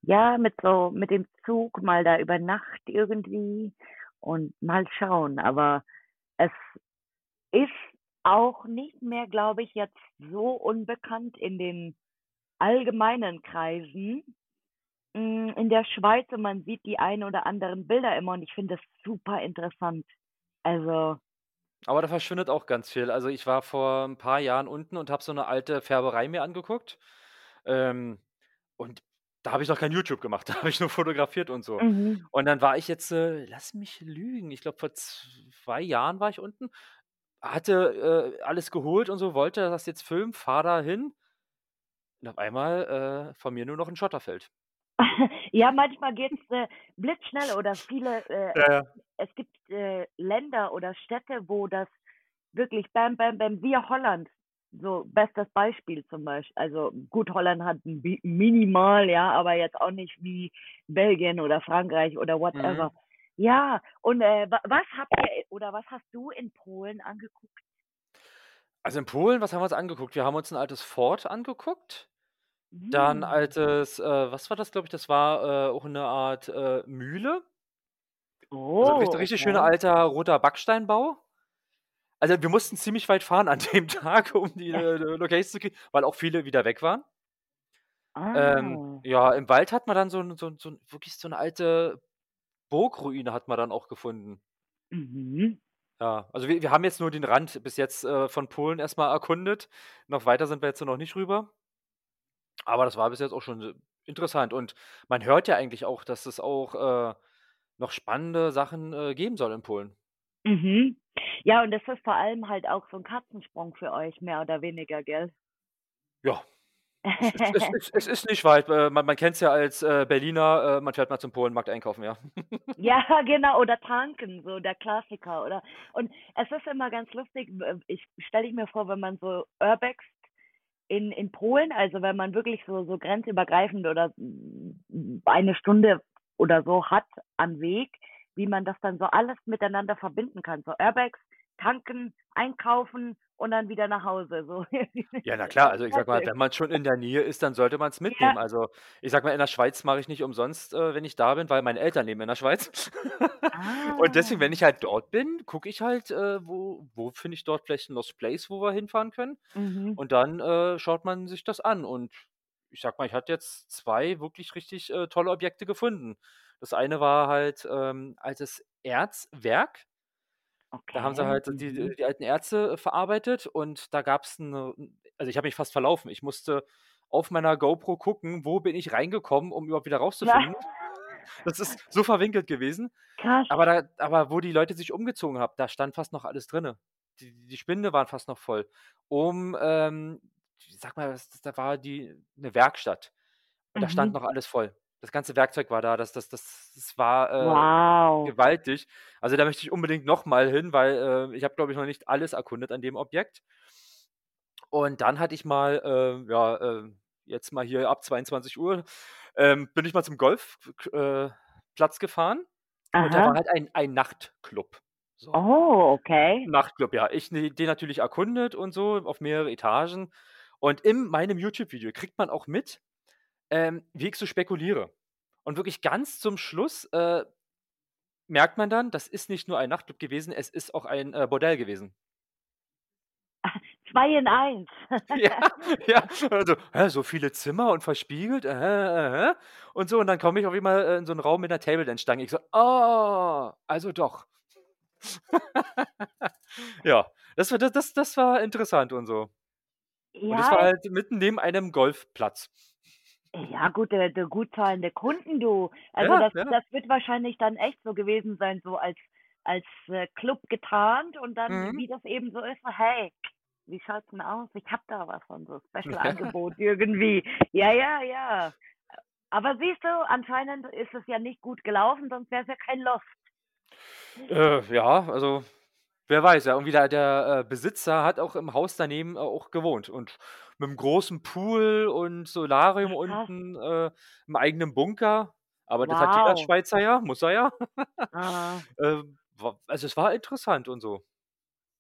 ja, mit so mit dem Zug mal da über Nacht irgendwie und mal schauen.“ Aber es ist auch nicht mehr, glaube ich, jetzt so unbekannt in den allgemeinen Kreisen, hm, in der Schweiz und man sieht die ein oder anderen Bilder immer und ich finde das super interessant. Also Aber da verschwindet auch ganz viel. Also, ich war vor 'n paar Jahren unten und habe so 'ne alte Färberei mir angeguckt. Ähm, und da habe ich noch kein YouTube gemacht, da habe ich nur fotografiert und so. Mhm. Und dann war ich jetzt, äh lass mich lügen, ich glaube, vor 2 Jahren war ich unten, hatte, äh, alles geholt und so, wollte das jetzt filmen, fahre da hin und auf einmal, äh, vor mir nur noch 'n Schotterfeld. Ja, manchmal geht's, äh, blitzschnell oder viele äh, Ja, es gibt, äh, Länder oder Städte, wo das wirklich bam, bam, bam wie Holland, so bestes Beispiel zum Beisch also gut, Holland hat 'n bi minimal, ja, aber jetzt auch nicht wie Belgien oder Frankreich oder Mhm. Ja, und, äh, wa was habt ihr oder was hast du in Polen angeguckt? Also, in Polen, was haben wir uns angeguckt? Wir haben uns 'n altes Fort angeguckt, dann Hm. altes, äh was war das, glaube ich? Das war, äh, auch 'ne Art, äh, Mühle. Also 'n richt Oh, richtig schöner okay. alter roter Backsteinbau. Also, wir mussten ziemlich weit fahren an dem Tag, um die, äh, Location zu kriegen, weil auch viele wieder weg waren. Ähm, Ah. ja, im Wald hat man dann so so so wirklich so 'ne alte Burgruine hat man dann auch gefunden. Mhm. Ja, also wir wir haben jetzt nur den Rand bis jetzt, äh, von Polen erst mal erkundet. Noch weiter sind wir jetzt noch nicht rüber. Aber das war bis jetzt auch schon interessant und man hört ja eigentlich auch, dass es auch, äh, noch spannende Sachen, äh, geben soll in Polen. Mhm. Ja, und das ist vor allem halt auch so 'n Katzensprung für euch mehr oder weniger, gell? Ja. Es ist es ist es ist nicht weit. Äh, man man kennt's ja als, äh, Berliner, äh, man fährt mal zum Polenmarkt einkaufen, ja. Ja, genau, oder tanken, so der Klassiker, oder? Und es ist immer ganz lustig, ich stelle ich mir vor, wenn man so urbext in in Polen, also wenn man wirklich so so grenzübergreifend oder 1 Stunde oder so hat an Weg, wie man das dann so alles miteinander verbinden kann. So urbex, tanken, einkaufen und dann wieder nach Hause, so. Ja, na klar, also ich sage mal, wenn man schon in der Nähe ist, dann sollte man's Ja. mitnehmen. Also, ich sage mal, in der Schweiz mache ich nicht umsonst, äh, wenn ich da bin, weil meine Eltern leben in der Schweiz. Und deswegen, wenn Ah. ich halt dort bin, gucke ich halt, äh, wo wo finde ich dort vielleicht 'n Lost Place, wo wir hinfahren können. Mhm. Und dann, äh, schaut man sich das an. Und ich sage mal, ich hatte jetzt 2 wirklich richtig, äh, tolle Objekte gefunden. Das eine war halt, ähm, altes Erzwerk. Da haben sie Okay, halt die mhm. die alten Erze verarbeitet und da gab's 'ne also ich habe mich fast verlaufen. Ich musste auf meiner GoPro gucken, wo bin ich reingekommen, um überhaupt wieder rauszufinden. Das ist so verwinkelt gewesen. Krass. Aber da aber wo die Leute sich umgezogen haben, da stand fast noch alles drinne. Die die Spinde waren fast noch voll. Um, ähm, sage mal, das da war die 'ne Werkstatt und da stand Mhm. noch alles voll. Das ganze Werkzeug war da, das das das das war, äh, Wow. gewaltig. Also, da möchte ich unbedingt noch mal hin, weil, äh, ich habe, glaube ich, noch nicht alles erkundet an dem Objekt. Und dann hatte ich mal, äh, ja, äh, jetzt mal hier ab 22:00, ähm, bin ich mal zum Golf k äh, gefahren und da war Aha. halt ein ein Nachtclub, so. Oh, okay. Nachtclub, ja. Ich ne den natürlich erkundet und so auf mehrere Etagen. Und in meinem YouTube-Video kriegt man auch mit, ähm, wie ich so spekuliere. Und wirklich ganz zum Schluss, äh, merkt man dann, das ist nicht nur ein Nachtclub gewesen, es ist auch ein, äh, Bordell gewesen. 2 in 1. Ja, ja, also: „Hä, so viele Zimmer und verspiegelt? Äh äh hä?“ Und so und dann komme ich auf einmal, äh, in so 'n Raum mit 'ner Table Dance Stange. Ich so: „Ah, also doch.“ Ja, das war das das das war interessant und so. Und das war Ja. halt mitten neben einem Golfplatz. Ja gut, der der gut zahlende Kunden, du. Also, Ja, das ja. das wird wahrscheinlich dann echt so gewesen sein, so als als, äh, Club getarnt und dann, Mhm. wie das eben so ist, so: „Hey, wie schaut's 'n aus? Ich habe da was von so. Special-Angebot irgendwie.“ Ja, ja, ja. Aber siehst du, anscheinend ist es ja nicht gut gelaufen, sonst wär's ja kein Loft. Äh, ja, also, wer weiß, ja, irgendwie der der, äh, Besitzer hat auch im Haus daneben auch gewohnt und mit'm großen Pool und Solarium unten, äh, 'm eigenen Bunker. Aber das hat jeder Wow. Schweizer ja, muss er ja. Ähm, also, es war interessant und so.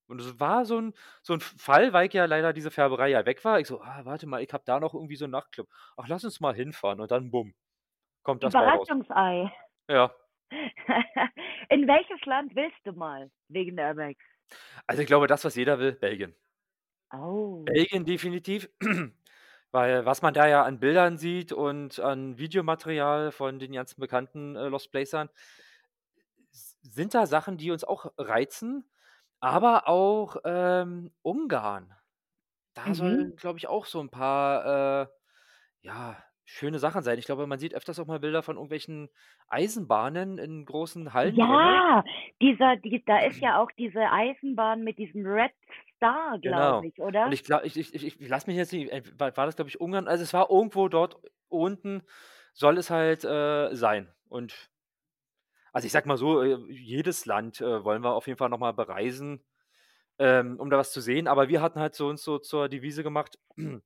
Und es war so 'n so 'n F Fall, weil ich ja leider diese Färberei ja weg war. Ich so: „Ah, warte mal, ich habe da noch irgendwie so 'n Nachtclub. Ach, lass uns mal hinfahren.“ Und dann bumm, kommt das. Überraschungsei. Ja. In welches Land willst du mal wegen der Amex? Also, ich glaube, das, was jeder will, Belgien. Oh. Belgien definitiv, weil was man da ja an Bildern sieht und an Videomaterial von den ganzen bekannten, äh, Lost Placern sind da Sachen, die uns auch reizen, aber auch, ähm, Ungarn. Da Mhm. sollen, glaube ich, auch so 'n paar, äh, ja, schöne Sachen sein. Ich glaube, man sieht öfters auch mal Bilder von irgendwelchen Eisenbahnen in großen Hallen. Ja, dieser die da ist ja auch diese Eisenbahn mit diesem Red Star, glaube Genau. ich, Und oder? ich gla ich ich ich ich lass mich jetzt nicht äh, war das, glaube ich, Ungarn? Also, es war irgendwo dort unten soll es halt, äh, sein. Und also, ich sage mal so, äh, jedes Land, äh, wollen wir auf jeden Fall noch mal bereisen, ähm, um da was zu sehen. Aber wir hatten halt so uns so zur Devise gemacht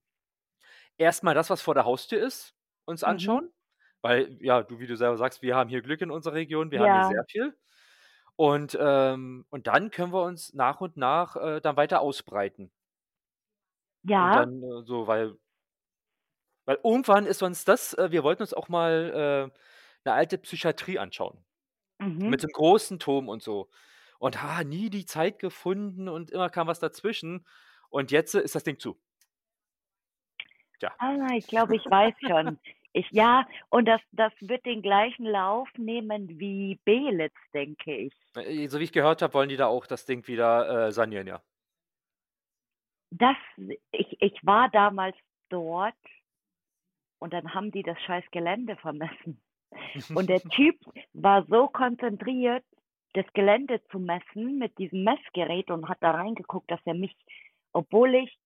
erst mal das, was vor der Haustür ist, uns Mhm. anschauen, weil, ja, du wie du selber sagst, wir haben hier Glück in unserer Region, wir haben hier Ja. sehr viel. Und, ähm und dann können wir uns nach und nach, äh, dann weiter ausbreiten. Und Ja. dann, äh, so, weil weil irgendwann ist uns das äh, wir wollten uns auch mal, äh, 'ne alte Psychiatrie anschauen Mhm. mit dem großen Turm und so. Und, ha, nie die Zeit gefunden und immer kam was dazwischen. Und jetzt ist das Ding zu. Tja. Ah, ich glaube, ich weiß schon. Ich ja, und das das wird den gleichen Lauf nehmen wie Belitz, denke ich. Äh, so wie ich gehört habe, wollen die da auch das Ding wieder, äh, sanieren, ja. Das ich ich war damals dort und dann haben die das scheiß Gelände vermessen. Und der Typ war so konzentriert, das Gelände zu messen mit diesem Messgerät und hat da reingeguckt, dass er mich obwohl ich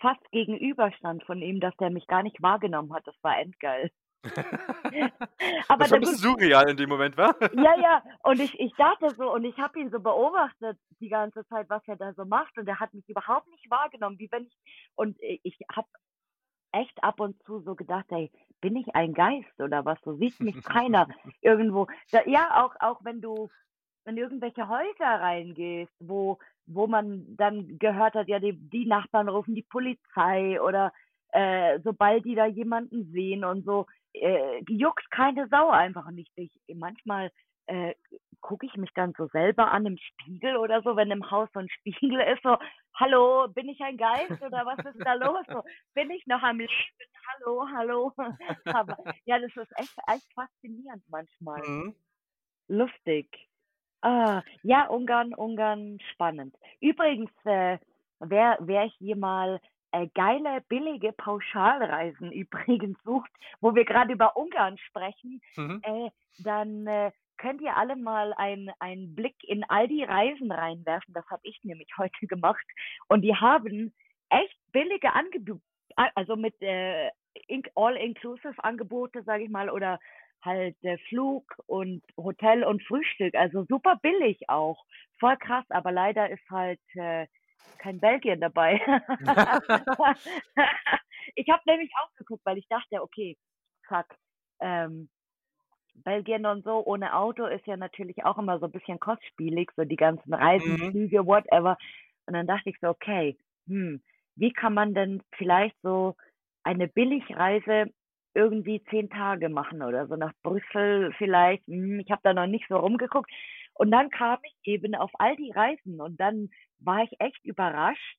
fast gegenüber stand von ihm, dass der mich gar nicht wahrgenommen hat. Das war endgeil. Aber Das war der 'n bisschen surreal in dem Moment, wa? Ja, ja, und ich ich dachte so und ich habe ihn so beobachtet die ganze Zeit, was er da so macht und er hat mich überhaupt nicht wahrgenommen, wie wenn ich und ich habe echt ab und zu so gedacht: „Ey, bin ich ein Geist oder was? So sieht mich keiner irgendwo.“ Da ja, auch auch wenn du in irgendwelche Häuser reingehst, wo wo man dann gehört hat, ja, die die Nachbarn rufen die Polizei oder, äh, sobald die da jemanden sehen und so, äh, juckt keine Sau einfach nicht. Ich manchmal, äh, gucke ich mich dann so selber an im Spiegel oder so, wenn im Haus so 'n Spiegel ist, so: „Hallo, bin ich ein Geist oder was ist da los so? Bin ich noch am Leben? Hallo, hallo?“ Aber ja, das ist echt echt faszinierend manchmal. Mhm. Lustig. Ah, ja, Ungarn Ungarn, spannend. Übrigens, äh, wer wer hier mal, äh, geile, billige Pauschalreisen übrigens sucht, wo wir grade über Ungarn sprechen, Mhm. äh, dann, äh, könnt ihr alle mal ein einen Blick in Aldi Reisen reinwerfen. Das habe ich nämlich heute gemacht. Und die haben echt billige Angebu a also, mit, äh All-Inclusive-Angebote, sage ich mal, oder halt der Flug und Hotel und Frühstück. Also super billig auch. Voll krass, aber leider ist halt äh, kein Belgien dabei. ich habe nämlich auch geguckt, weil ich dachte, okay, fuck, ähm, Belgien und so ohne Auto ist ja natürlich auch immer so ein bisschen kostspielig, so die ganzen Reisen, Mhm. Flüge, whatever. Und dann dachte ich so, okay, hm, wie kann man denn vielleicht so eine Billigreise irgendwie zehn Tage machen oder so nach Brüssel vielleicht. Hm, ich habe da noch nicht so rumgeguckt. Und dann kam ich eben auf all die Reisen und dann war ich echt überrascht,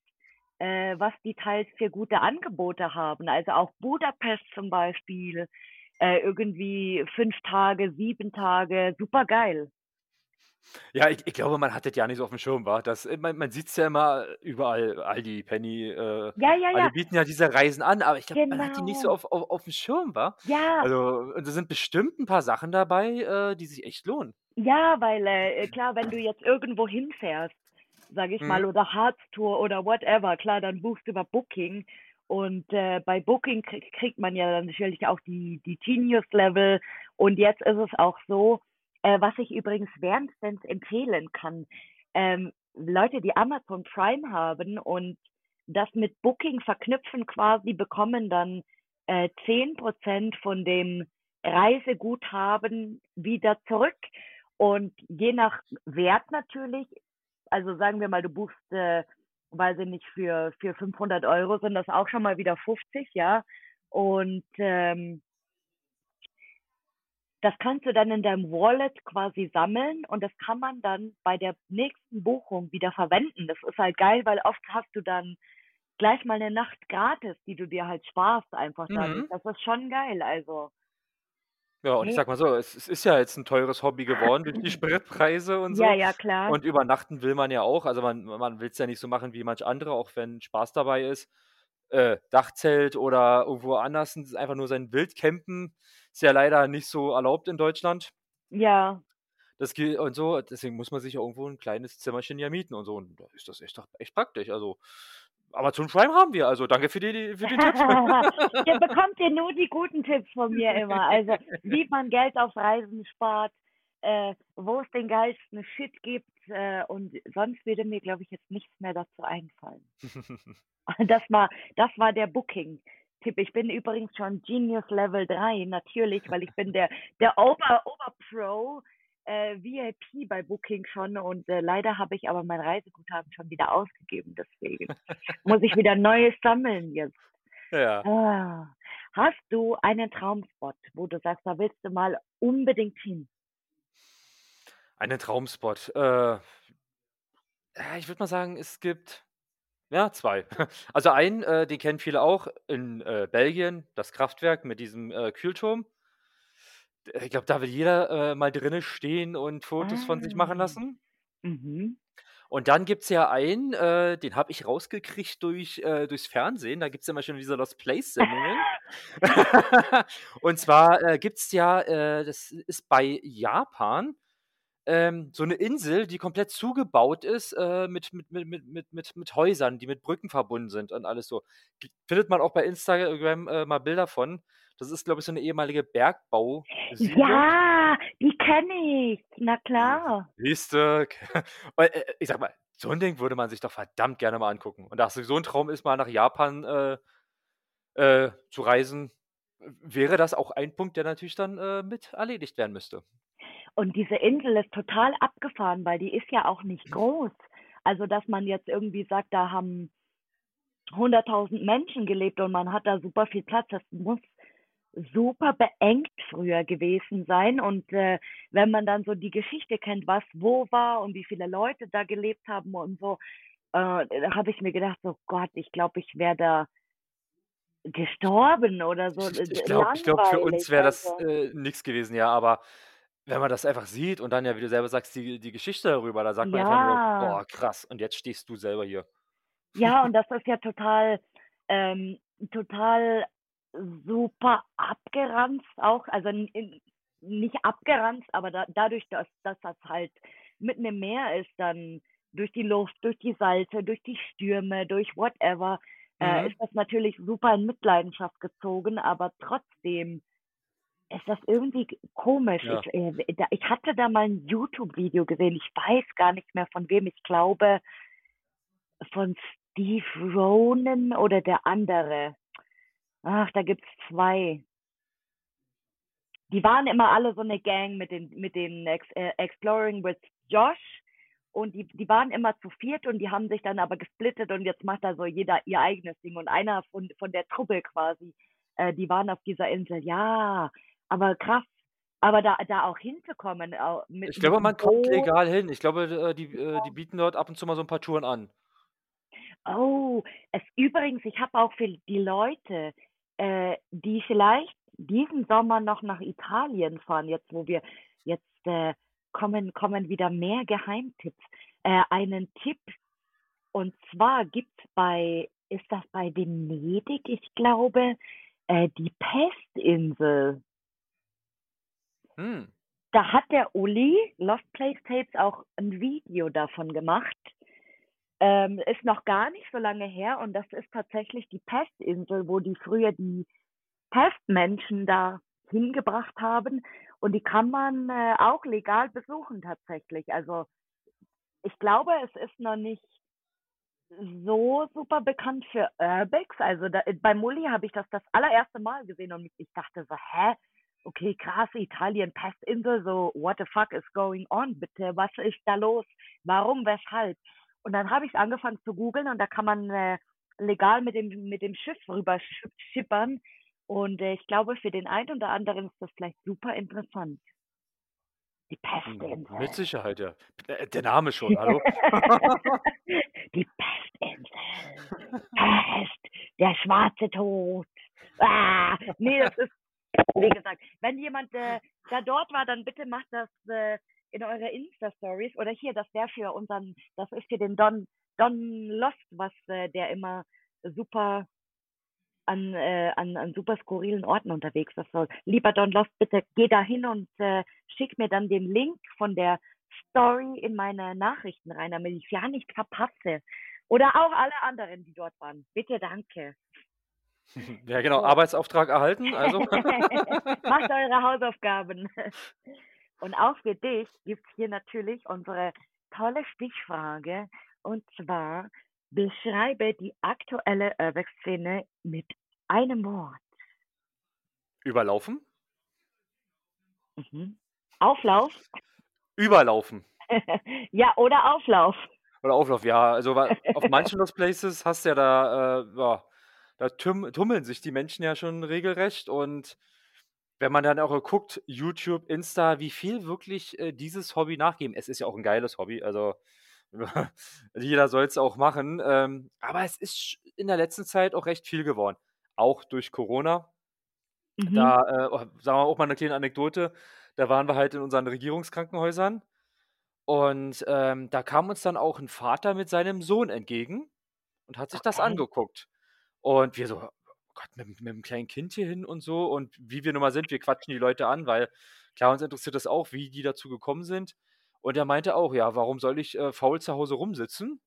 äh, was die teils für gute Angebote haben. Also auch Budapest zum Beispiel, äh, irgendwie fünf Tage, sieben Tage, super geil. Ja, ich ich glaube, man hat das ja nicht so auf dem Schirm, war. Das äh, man man sieht's ja immer überall, Aldi, Penny, äh, Ja, ja, alle ja, bieten ja diese Reisen an, aber ich glaube, man hat die nicht so genau. auf auf aufm Schirm, war. Ja, Also, und da sind bestimmt ein paar Sachen dabei, äh, die sich echt lohnen. ja, weil äh, klar, wenn du jetzt irgendwo hinfährst, sage ich mal, Mhm. oder Harztour oder whatever, klar, dann buchst du über Booking. Und äh, bei Booking krieg, kriegt man ja dann natürlich auch die, die Genius-Level. Und jetzt ist es auch so, äh, was ich übrigens wärmstens empfehlen kann. Ähm, Leute, die Amazon Prime haben und das mit Booking verknüpfen quasi, bekommen dann äh, 10% von dem Reiseguthaben wieder zurück. Und je nach Wert natürlich, also sagen wir mal, du buchst, äh, weiß ich nicht, für, für 500 Euro sind das auch schon mal wieder 50, ja. Und ähm, das kannst du dann in deinem Wallet quasi sammeln und das kann man dann bei der nächsten Buchung wieder verwenden. Das ist halt geil, weil oft hast du dann gleich mal eine Nacht gratis, die du dir halt sparst einfach dadurch. Mhm. Das ist schon geil, also. Ja, und ich Nee. sag mal so, es es ist ja jetzt ein teures Hobby geworden durch die Spritpreise und Ja, so. ja, klar. Und übernachten will man ja auch. Also, man man will's ja nicht so machen wie manch andere, auch wenn Spaß dabei ist. Äh, Dachzelt oder irgendwo anders einfach nur sein Wild campen ist ja leider nicht so erlaubt in Deutschland. Ja. Das gilt und so, deswegen muss man sich ja irgendwo 'n kleines Zimmerchen ja mieten und so. Und da ist das echt echt praktisch. Also, Amazon Prime haben wir, also danke für die für den Tipp. Ihr bekommt ihr nur die guten Tipps von mir immer. Also, wie man Geld auf Reisen spart, äh, wo es den geilsten Shit gibt, äh, und sonst würde mir, glaube ich, jetzt nichts mehr dazu einfallen. Das war das war der Booking-Tipp. Ich bin übrigens schon Genius Level 3, natürlich, weil ich bin der der Ober Oberpro, äh, VIP bei Booking schon und, äh, leider habe ich aber mein Reiseguthaben schon wieder ausgegeben, deswegen muss ich wieder Neues sammeln jetzt. Ja. Ah. Hast du einen Traumspot, wo du sagst, da willst du mal unbedingt hin? Einen Traumspot. Äh, ich würde mal sagen, es gibt, ja, 2. Also einen, äh, den kennen viele auch in, äh, Belgien, das Kraftwerk mit diesem, äh, Kühlturm. Ich glaube, da will jeder, äh, mal drinnen stehen und Fotos von sich machen Ah. lassen. Mhm. Und dann gibt's ja einen, äh, den habe ich rausgekriegt durch äh, durchs Fernsehen. Da gibt's ja immer schon diese Lost Place Sendungen. Und zwar, äh, gibt's ja, äh, das ist bei Japan, ähm, so 'ne Insel, die komplett zugebaut ist, äh, mit mit mit mit mit mit mit Häusern, die mit Brücken verbunden sind und alles so. Findet man auch bei Instagram, äh, mal Bilder von. Das ist, glaube ich, so 'ne ehemalige Bergbausiedlung. Ja, die kenne ich. Na klar. Siehste. Äh, ich sage mal, so 'n Ding würde man sich doch verdammt gerne mal angucken. Und da es sowieso 'n Traum ist, mal nach Japan, äh, äh, zu reisen, wäre das auch ein Punkt, der natürlich dann, äh, mit erledigt werden müsste. Und diese Insel ist total abgefahren, weil die ist ja auch nicht groß. Also, dass man jetzt irgendwie sagt, da haben 100.000 Menschen gelebt und man hat da super viel Platz. Das muss super beengt früher gewesen sein. Und, äh, wenn man dann so die Geschichte kennt, was wo war und wie viele Leute da gelebt haben und so, äh, da habe ich mir gedacht: „So Gott, ich glaube, ich wäre da gestorben oder so, Ich glaube ich glaube, für uns langweilig.“ wäre das, Also äh, nix gewesen, ja, aber wenn man das einfach sieht und dann ja, wie du selber sagst, die die Geschichte darüber, da sagt man einfach nur: Ja. „Boah, krass, und jetzt stehst du selber hier.“ Ja, und das ist ja total ähm, total super abgeranzt auch. Also, n in nicht abgeranzt, aber da dadurch, dass dass das halt mitten im Meer ist, dann durch die Luft, durch die Salze, durch die Stürme, durch whatever, äh, Mhm. ist das natürlich super in Mitleidenschaft gezogen, aber trotzdem ist das irgendwie komisch. Ja. Ich, äh, da ich hatte da mal 'n YouTube-Video gesehen. Ich weiß gar nicht mehr von wem. Ich glaube von Steve Ronan oder der andere. Ach, da gibt's 2. Die waren immer alle so 'ne Gang mit den mit den Ex äh, Exploring with Josh und die die waren immer zu viert und die haben sich dann aber gesplittet und jetzt macht da so jeder ihr eigenes Ding und einer von von der Truppe quasi, äh, die waren auf dieser Insel. Ja, aber krass. Aber da da auch hinzukommen, au mit Ich glaube, man kommt legal hin. Ich glaube, äh, die äh, die bieten dort ab und zu mal so 'n paar Touren an. Oh, es übrigens, ich habe auch für die Leute, äh, die vielleicht diesen Sommer noch nach Italien fahren, jetzt wo wir jetzt, äh, kommen kommen wieder mehr Geheimtipps, äh, einen Tipp. Und zwar gibt's bei ist das bei Venedig, ich glaube, äh, die Pestinsel. Hm. Da hat der Uli, Lost Place Tapes, auch 'n Video davon gemacht. Ähm, ist noch gar nicht so lange her und das ist tatsächlich die Pestinsel, wo die früher die Pestmenschen da hingebracht haben und die kann man, äh, auch legal besuchen tatsächlich. Also, ich glaube, es ist noch nicht so super bekannt für Urbex. Also, da beim Uli habe ich das das allererste Mal gesehen und ich dachte so: „Hä? Okay, krass, Italien, Pestinsel, so what the fuck is going on bitte? Was ist da los? Warum? Weshalb?“ Und dann habe ich angefangen zu googeln und da kann man, äh, legal mit dem mit dem Schiff rüber sch schippern und, äh, ich glaube, für den einen oder anderen ist das vielleicht super interessant. Die Hm, Pestinsel. mit Sicherheit, ja. Äh, der Name schon, hallo? Die Pestinsel. Pest, der schwarze Tod. Ah, ne, das ist wie gesagt, wenn jemand, äh, da dort war, dann bitte macht das, äh, in eure Insta-Stories oder hier, das wäre für unseren das ist für den Don Don Lost, was, äh, der immer super an äh, an an super skurrilen Orten unterwegs ist. So, lieber Don Lost, bitte geh da hin und, äh, schick mir dann den Link von der Story in meine Nachrichten rein, damit ich's ja nicht verpasse. Oder auch alle anderen, die dort waren. Bitte, danke. Ja, genau. Arbeitsauftrag erhalten, also Macht eure Hausaufgaben. Und auch für dich gibt's hier natürlich unsere tolle Stichfrage und zwar: Beschreibe die aktuelle Urbex-Szene mit einem Wort. Überlaufen? Mhm. Auflauf? Überlaufen. Ja, oder Auflauf. Oder Auflauf, ja. Also, auf manchen Lost Places hast du ja da, äh, ja, da tummeln sich die Menschen ja schon regelrecht und wenn man dann auch guckt, YouTube, Insta, wie viel wirklich, äh, dieses Hobby nachgeben. Es ist ja auch 'n geiles Hobby, also jeder soll's auch machen, ähm, aber es ist in der letzten Zeit auch recht viel geworden, auch durch Corona. Mhm. Da, äh, oh, sagen wir auch mal 'ne kleine Anekdote, da waren wir halt in unseren Regierungskrankenhäusern und, ähm, da kam uns dann auch 'n Vater mit seinem Sohn entgegen und hat sich das Okay. angeguckt. Und wir so: „Oh Gott, mit mit 'm kleinen Kind hier hin und so“ und wie wir nun mal sind, wir quatschen die Leute an, weil klar, uns interessiert das auch, wie die dazu gekommen sind. Und er meinte auch: „Ja, warum soll ich, äh, faul zu Hause rumsitzen?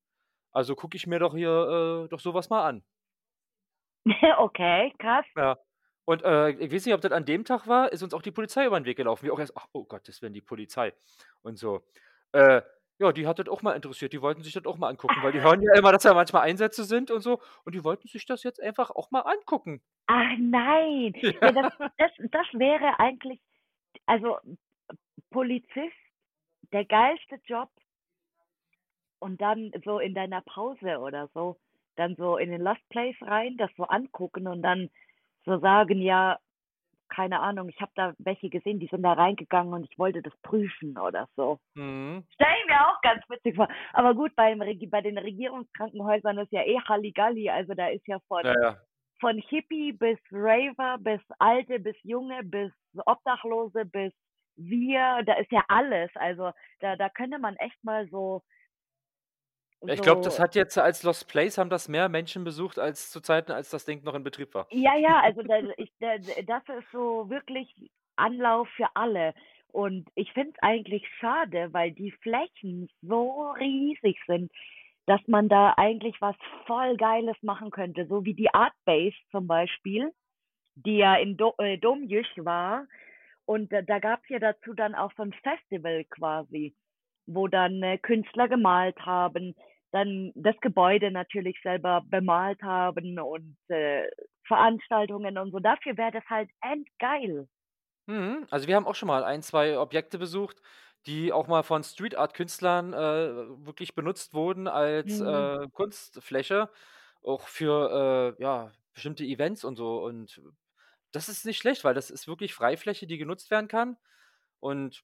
Also, gucke ich mir doch hier, äh, doch so was mal an.“ Okay, krass. Ja. Und, äh, ich weiß nicht, ob das an dem Tag war, ist uns auch die Polizei über 'n Weg gelaufen. Wir auch erst: „Ach, oh Gottes Willen, die Polizei“ und so. Äh, ja, die hat das auch mal interessiert. Die wollten sich das auch mal angucken, weil die hören ja immer, dass da manchmal Einsätze sind und so und die wollten sich das jetzt einfach auch mal angucken. Ach nein. Ja, Ja. das das das wäre eigentlich also, Polizist, der geilste Job. Und dann so in deiner Pause oder so, dann so in den Lost Place rein, das so angucken und dann so sagen: „Ja, keine Ahnung, ich habe da welche gesehen, die sind da reingegangen und ich wollte das prüfen“ oder so. Mhm. Stelle ich mir auch ganz witzig vor. Aber gut, beim bei den Regierungskrankenhäusern ist ja eh Halligalli. Also, da ist ja von Ja, ja. von Hippie bis Raver, bis Alte, bis Junge, bis Obdachlose, bis wir, da ist ja alles. Also, da da könnte man echt mal so Ich glaube, das so hat jetzt als Lost Place haben das mehr Menschen besucht als zu Zeiten, als das Ding noch in Betrieb war. Ja, ja, also, da ich da das ist so wirklich Anlauf für alle. Und ich finde es eigentlich schade, weil die Flächen so riesig sind. dass man da eigentlich was voll Geiles machen könnte, so wie die Art Base zum Beispiel, die ja in Do äh, Domjüsch war. Und äh, da gab es ja dazu dann auch so ein Festival quasi, wo dann äh, Künstler gemalt haben, dann das Gebäude natürlich selber bemalt haben und äh, Veranstaltungen und so. Dafür wäre das halt endgeil. Mhm. Also wir haben auch schon mal ein, zwei Objekte besucht, die auch mal von Street Art Künstlern äh, wirklich benutzt wurden als Mhm. äh, Kunstfläche, auch für äh, ja, bestimmte Events und so. Und das ist nicht schlecht, weil das ist wirklich Freifläche, die genutzt werden kann. Und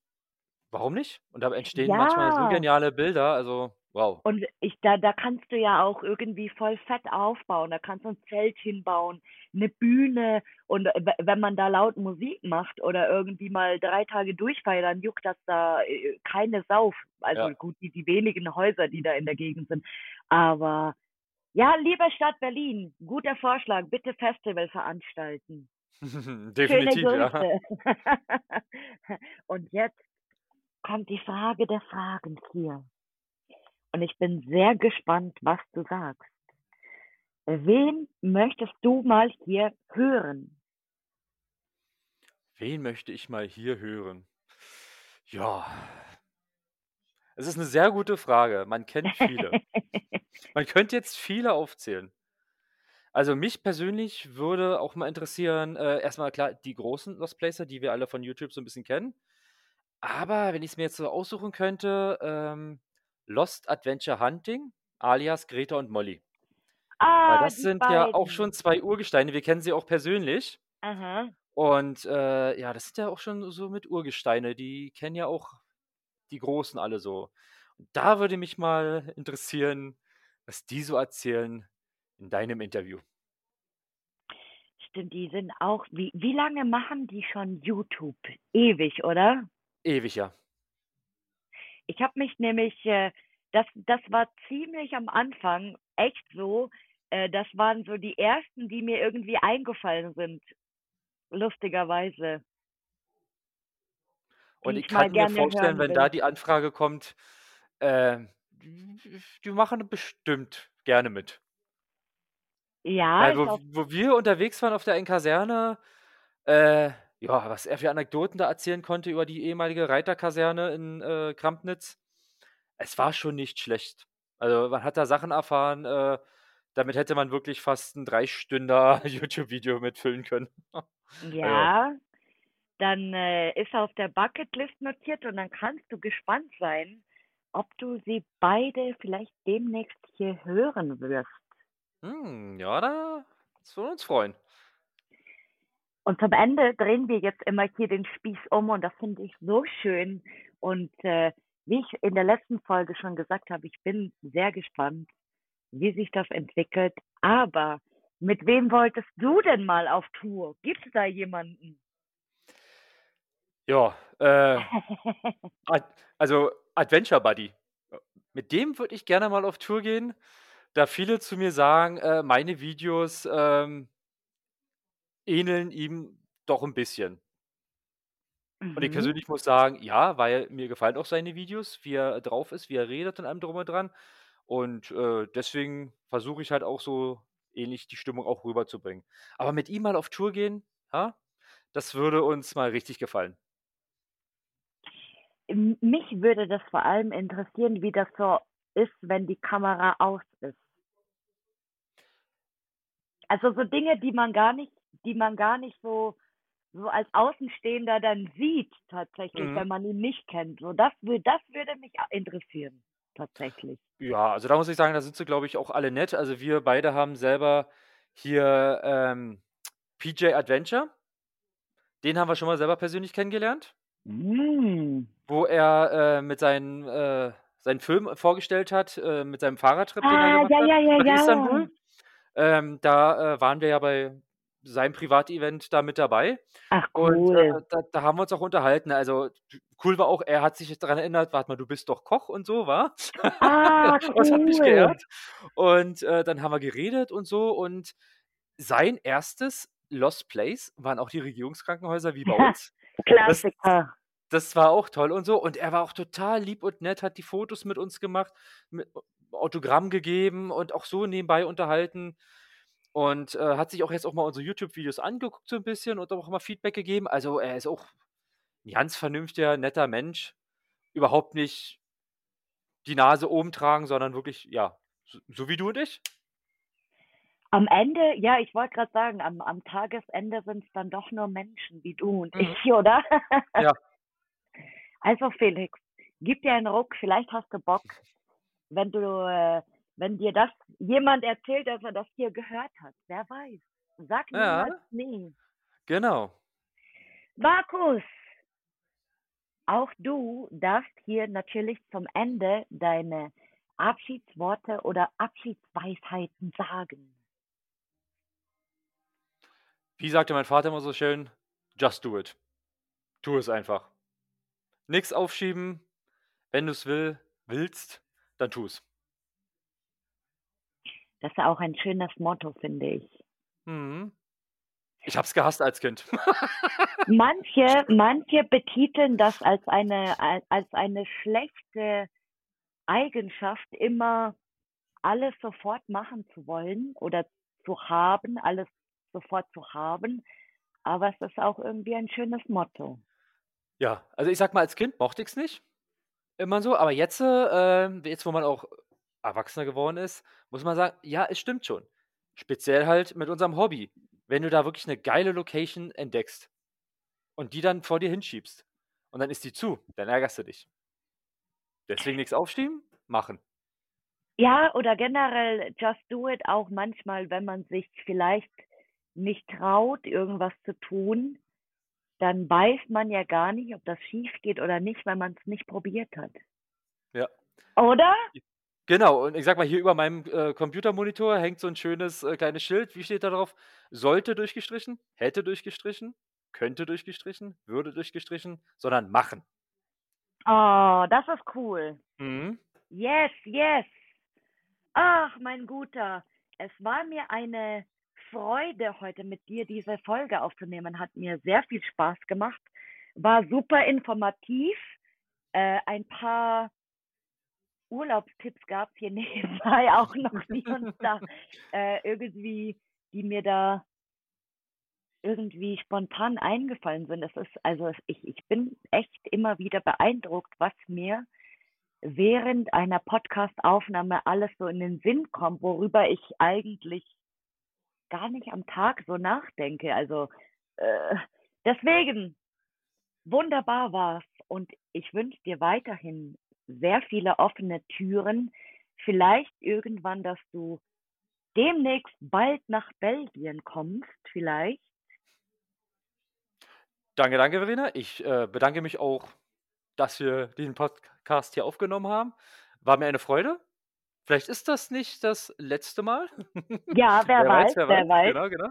warum nicht? Und da entstehen manchmal so Ja. geniale Bilder, also wow. Und ich, da, da kannst du ja auch irgendwie voll fett aufbauen. Da kannst du ein Zelt hinbauen, eine Bühne. Und äh, wenn man da laut Musik macht oder irgendwie mal drei Tage durchfeiert, dann juckt das da äh, keine Sau. Also Ja. gut, die, die wenigen Häuser, die da in der Gegend sind. Aber ja, liebe Stadt Berlin, guter Vorschlag, bitte Festival veranstalten. Definitiv, ja. Und jetzt kommt die Frage der Fragen hier. Und ich bin sehr gespannt, was du sagst. Wen möchtest du mal hier hören? Wen möchte ich mal hier hören? Ja, es ist eine sehr gute Frage. Man kennt viele. Man könnte jetzt viele aufzählen. Also mich persönlich würde auch mal interessieren, äh, erstmal klar, die großen Lost Placer, die wir alle von YouTube so ein bisschen kennen. Aber wenn ich es mir jetzt so aussuchen könnte, ähm, Lost Adventure Hunting, alias Greta und Molly. Weil Ah, das die sind ja auch beiden. schon zwei Urgesteine. Wir kennen sie auch persönlich. Aha. Und äh, ja, das sind ja auch schon so mit Urgesteine. Die kennen ja auch die Großen alle so. Und da würde mich mal interessieren, was die so erzählen in deinem Interview. Stimmt, die sind auch, wie, wie lange machen die schon YouTube? Ewig, oder? Ewig, ja. Ich habe mich nämlich, äh, das, das war ziemlich am Anfang echt so, äh, das waren so die ersten, die mir irgendwie eingefallen sind, lustigerweise, Und ich ich kann mir vorstellen, wenn da will. die Anfrage kommt, äh, die, die machen bestimmt gerne mit. Ja, Weil wo, wo wir unterwegs waren auf der Kaserne, äh, ja, was er für Anekdoten da erzählen konnte über die ehemalige Reiterkaserne in äh, Krampnitz, es war schon nicht schlecht. Also man hat da Sachen erfahren, äh, damit hätte man wirklich fast ein Dreistünder YouTube-Video mitfüllen können. Also, ja, dann äh, ist auf der Bucketlist notiert und dann kannst du gespannt sein, ob du sie beide vielleicht demnächst hier hören wirst. hm, ja, da, das würde uns freuen. Und zum Ende drehen wir jetzt immer hier den Spieß um und das finde ich so schön. Und äh, wie ich in der letzten Folge schon gesagt habe, ich bin sehr gespannt, wie sich das entwickelt. Aber mit wem wolltest du denn mal auf Tour? Gibt es da jemanden? Ja, äh, also Adventure Buddy. Mit dem würde ich gerne mal auf Tour gehen, da viele zu mir sagen, äh, meine Videos ähm, ähneln ihm doch ein bisschen. Und ich Mhm. persönlich muss sagen, ja, weil mir gefallen auch seine Videos, wie er drauf ist, wie er redet und allem drum und dran. Und äh, deswegen versuche ich halt auch so ähnlich die Stimmung auch rüberzubringen. Aber mit ihm mal auf Tour gehen, ja, das würde uns mal richtig gefallen. Mich würde das vor allem interessieren, wie das so ist, wenn die Kamera aus ist. Also so Dinge, die man gar nicht, die man gar nicht so, so als Außenstehender dann sieht, tatsächlich, Mhm. wenn man ihn nicht kennt. So, das, das würde mich interessieren, tatsächlich. Ja, also da muss ich sagen, da sind sie, glaube ich, auch alle nett. Also wir beide haben selber hier ähm, PJ Adventure. Den haben wir schon mal selber persönlich kennengelernt, Mm. wo er äh, mit seinen, äh, seinen Film vorgestellt hat, äh, mit seinem Fahrradtrip, den er Ah, gemacht ja, hat, ja, ja, nach ja. Istanbul. Ähm, da äh, waren wir ja bei seinem Privatevent da mit dabei. Ach, Und äh, cool. da, da haben wir uns auch unterhalten. Also cool war auch, er hat sich daran erinnert, warte mal, du bist doch Koch und so, war? Ah, Das hat mich cool. geehrt. Und äh, dann haben wir geredet und so. Und sein erstes Lost Place waren auch die Regierungskrankenhäuser wie bei uns. Das, Klassiker. das war auch toll und so. Und er war auch total lieb und nett, hat die Fotos mit uns gemacht, mit, Autogramm gegeben und auch so nebenbei unterhalten. Und äh, hat sich auch jetzt auch mal unsere YouTube-Videos angeguckt, so ein bisschen und auch mal Feedback gegeben. Also er ist auch ein ganz vernünftiger, netter Mensch. Überhaupt nicht die Nase oben tragen, sondern wirklich, ja, so, so wie du und ich. Am Ende, ja, ich wollte gerade sagen, am, am Tagesende sind es dann doch nur Menschen wie du und Mhm. ich, oder? Ja. Also Felix, gib dir einen Ruck, vielleicht hast du Bock, wenn du, äh, wenn dir das jemand erzählt, dass er das hier gehört hat. Wer weiß. Sag Ja. niemals nie. Genau. Markus, auch du darfst hier natürlich zum Ende deine Abschiedsworte oder Abschiedsweisheiten sagen. Wie sagte mein Vater immer so schön, just do it. Tu es einfach. Nix aufschieben. Wenn du es will, willst, dann tu es. Das ist auch ein schönes Motto, finde ich. Mhm. Ich hab's gehasst als Kind. Manche, manche betiteln das als eine, als eine schlechte Eigenschaft, immer alles sofort machen zu wollen oder zu haben, alles sofort zu haben. Aber es ist auch irgendwie ein schönes Motto. Ja, also ich sag mal, als Kind mochte ich's nicht. Immer so, aber jetzt, äh, jetzt, wo man auch erwachsener geworden ist, muss man sagen, ja, es stimmt schon. Speziell halt mit unserem Hobby. Wenn du da wirklich eine geile Location entdeckst und die dann vor dir hinschiebst und dann ist die zu, dann ärgerst du dich. Deswegen nichts aufschieben, machen. Ja, oder generell just do it auch manchmal, wenn man sich vielleicht nicht traut, irgendwas zu tun, dann weiß man ja gar nicht, ob das schief geht oder nicht, wenn man es nicht probiert hat. Ja. Oder? Genau, und ich sag mal, hier über meinem äh, Computermonitor hängt so ein schönes äh, kleines Schild. Wie steht da drauf? Sollte durchgestrichen, hätte durchgestrichen, könnte durchgestrichen, würde durchgestrichen, sondern machen. Oh, das ist cool. Mhm. Yes, yes. Ach, mein Guter, es war mir eine Freude, heute mit dir diese Folge aufzunehmen. Hat mir sehr viel Spaß gemacht. War super informativ. Äh, ein paar Urlaubstipps gab es hier nebenbei auch noch, die uns da äh, irgendwie, die mir da irgendwie spontan eingefallen sind. Das ist, also ich, ich bin echt immer wieder beeindruckt, was mir während einer Podcast-Aufnahme alles so in den Sinn kommt, worüber ich eigentlich gar nicht am Tag so nachdenke. Also äh, deswegen, wunderbar war's. Und ich wünsche dir weiterhin sehr viele offene Türen. Vielleicht irgendwann, dass du demnächst bald nach Belgien kommst, vielleicht. Danke, danke, Verena. Ich äh, bedanke mich auch, dass wir diesen Podcast hier aufgenommen haben. War mir eine Freude. Vielleicht ist das nicht das letzte Mal. Ja, wer, weiß, wer weiß. Genau, genau.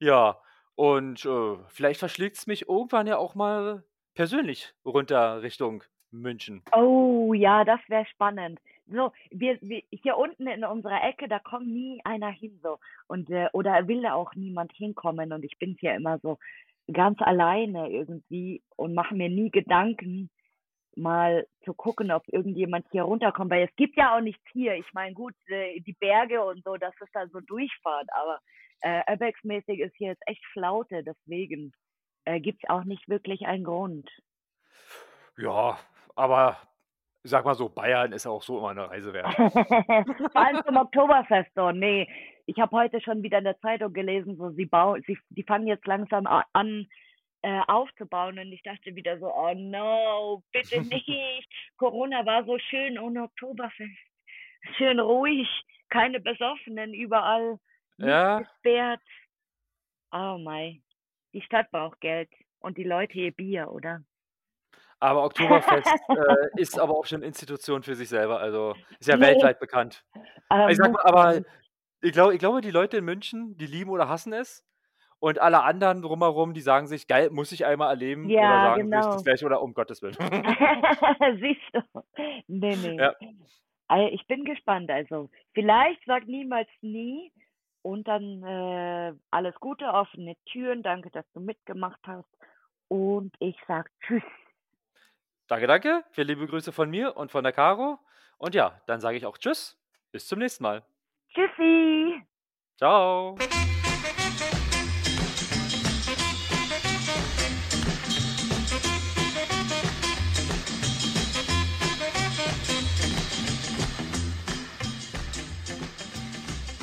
Ja, und äh, vielleicht verschlägt es mich irgendwann ja auch mal persönlich runter Richtung München. Oh ja, das wäre spannend. So, wir, wir hier unten in unserer Ecke, da kommt nie einer hin so und äh, oder will da auch niemand hinkommen und ich bin hier immer so ganz alleine irgendwie und mache mir nie Gedanken, mal zu gucken, ob irgendjemand hier runterkommt, weil es gibt ja auch nichts hier. Ich meine, gut, äh, die Berge und so, das ist dann so Durchfahrt, aber äh, Apex-mäßig ist hier jetzt echt Flaute, deswegen äh, gibt es auch nicht wirklich einen Grund. Ja, aber ich sag mal so, Bayern ist auch so immer eine Reise wert. Vor allem zum Oktoberfest, oh nee. Ich habe heute schon wieder in der Zeitung gelesen, so sie bauen, sie, die fangen jetzt langsam an äh, aufzubauen und ich dachte wieder so, oh no, bitte nicht. Corona war so schön ohne Oktoberfest. Schön ruhig, keine Besoffenen überall, Ja. gesperrt. Oh mein, die Stadt braucht Geld und die Leute ihr Bier, oder? Aber Oktoberfest äh, ist aber auch schon Institution für sich selber. Also ist ja Nee. weltweit bekannt. Ähm, Ich sag mal, muss aber ich glaube, ich glaube, die Leute in München, die lieben oder hassen es. Und alle anderen drumherum, die sagen sich, geil, muss ich einmal erleben. oder Ja, sagen sich genau. das gleiche oder um Gottes Willen. Siehst du? Nee, nee. Ja. Also ich bin gespannt. Also, vielleicht sag niemals nie. Und dann äh, alles Gute, offene Türen. Danke, dass du mitgemacht hast. Und ich sag Tschüss. Danke, danke. Viele liebe Grüße von mir und von der Caro. Und ja, dann sage ich auch Tschüss Bis zum nächsten Mal. Tschüssi. Ciao.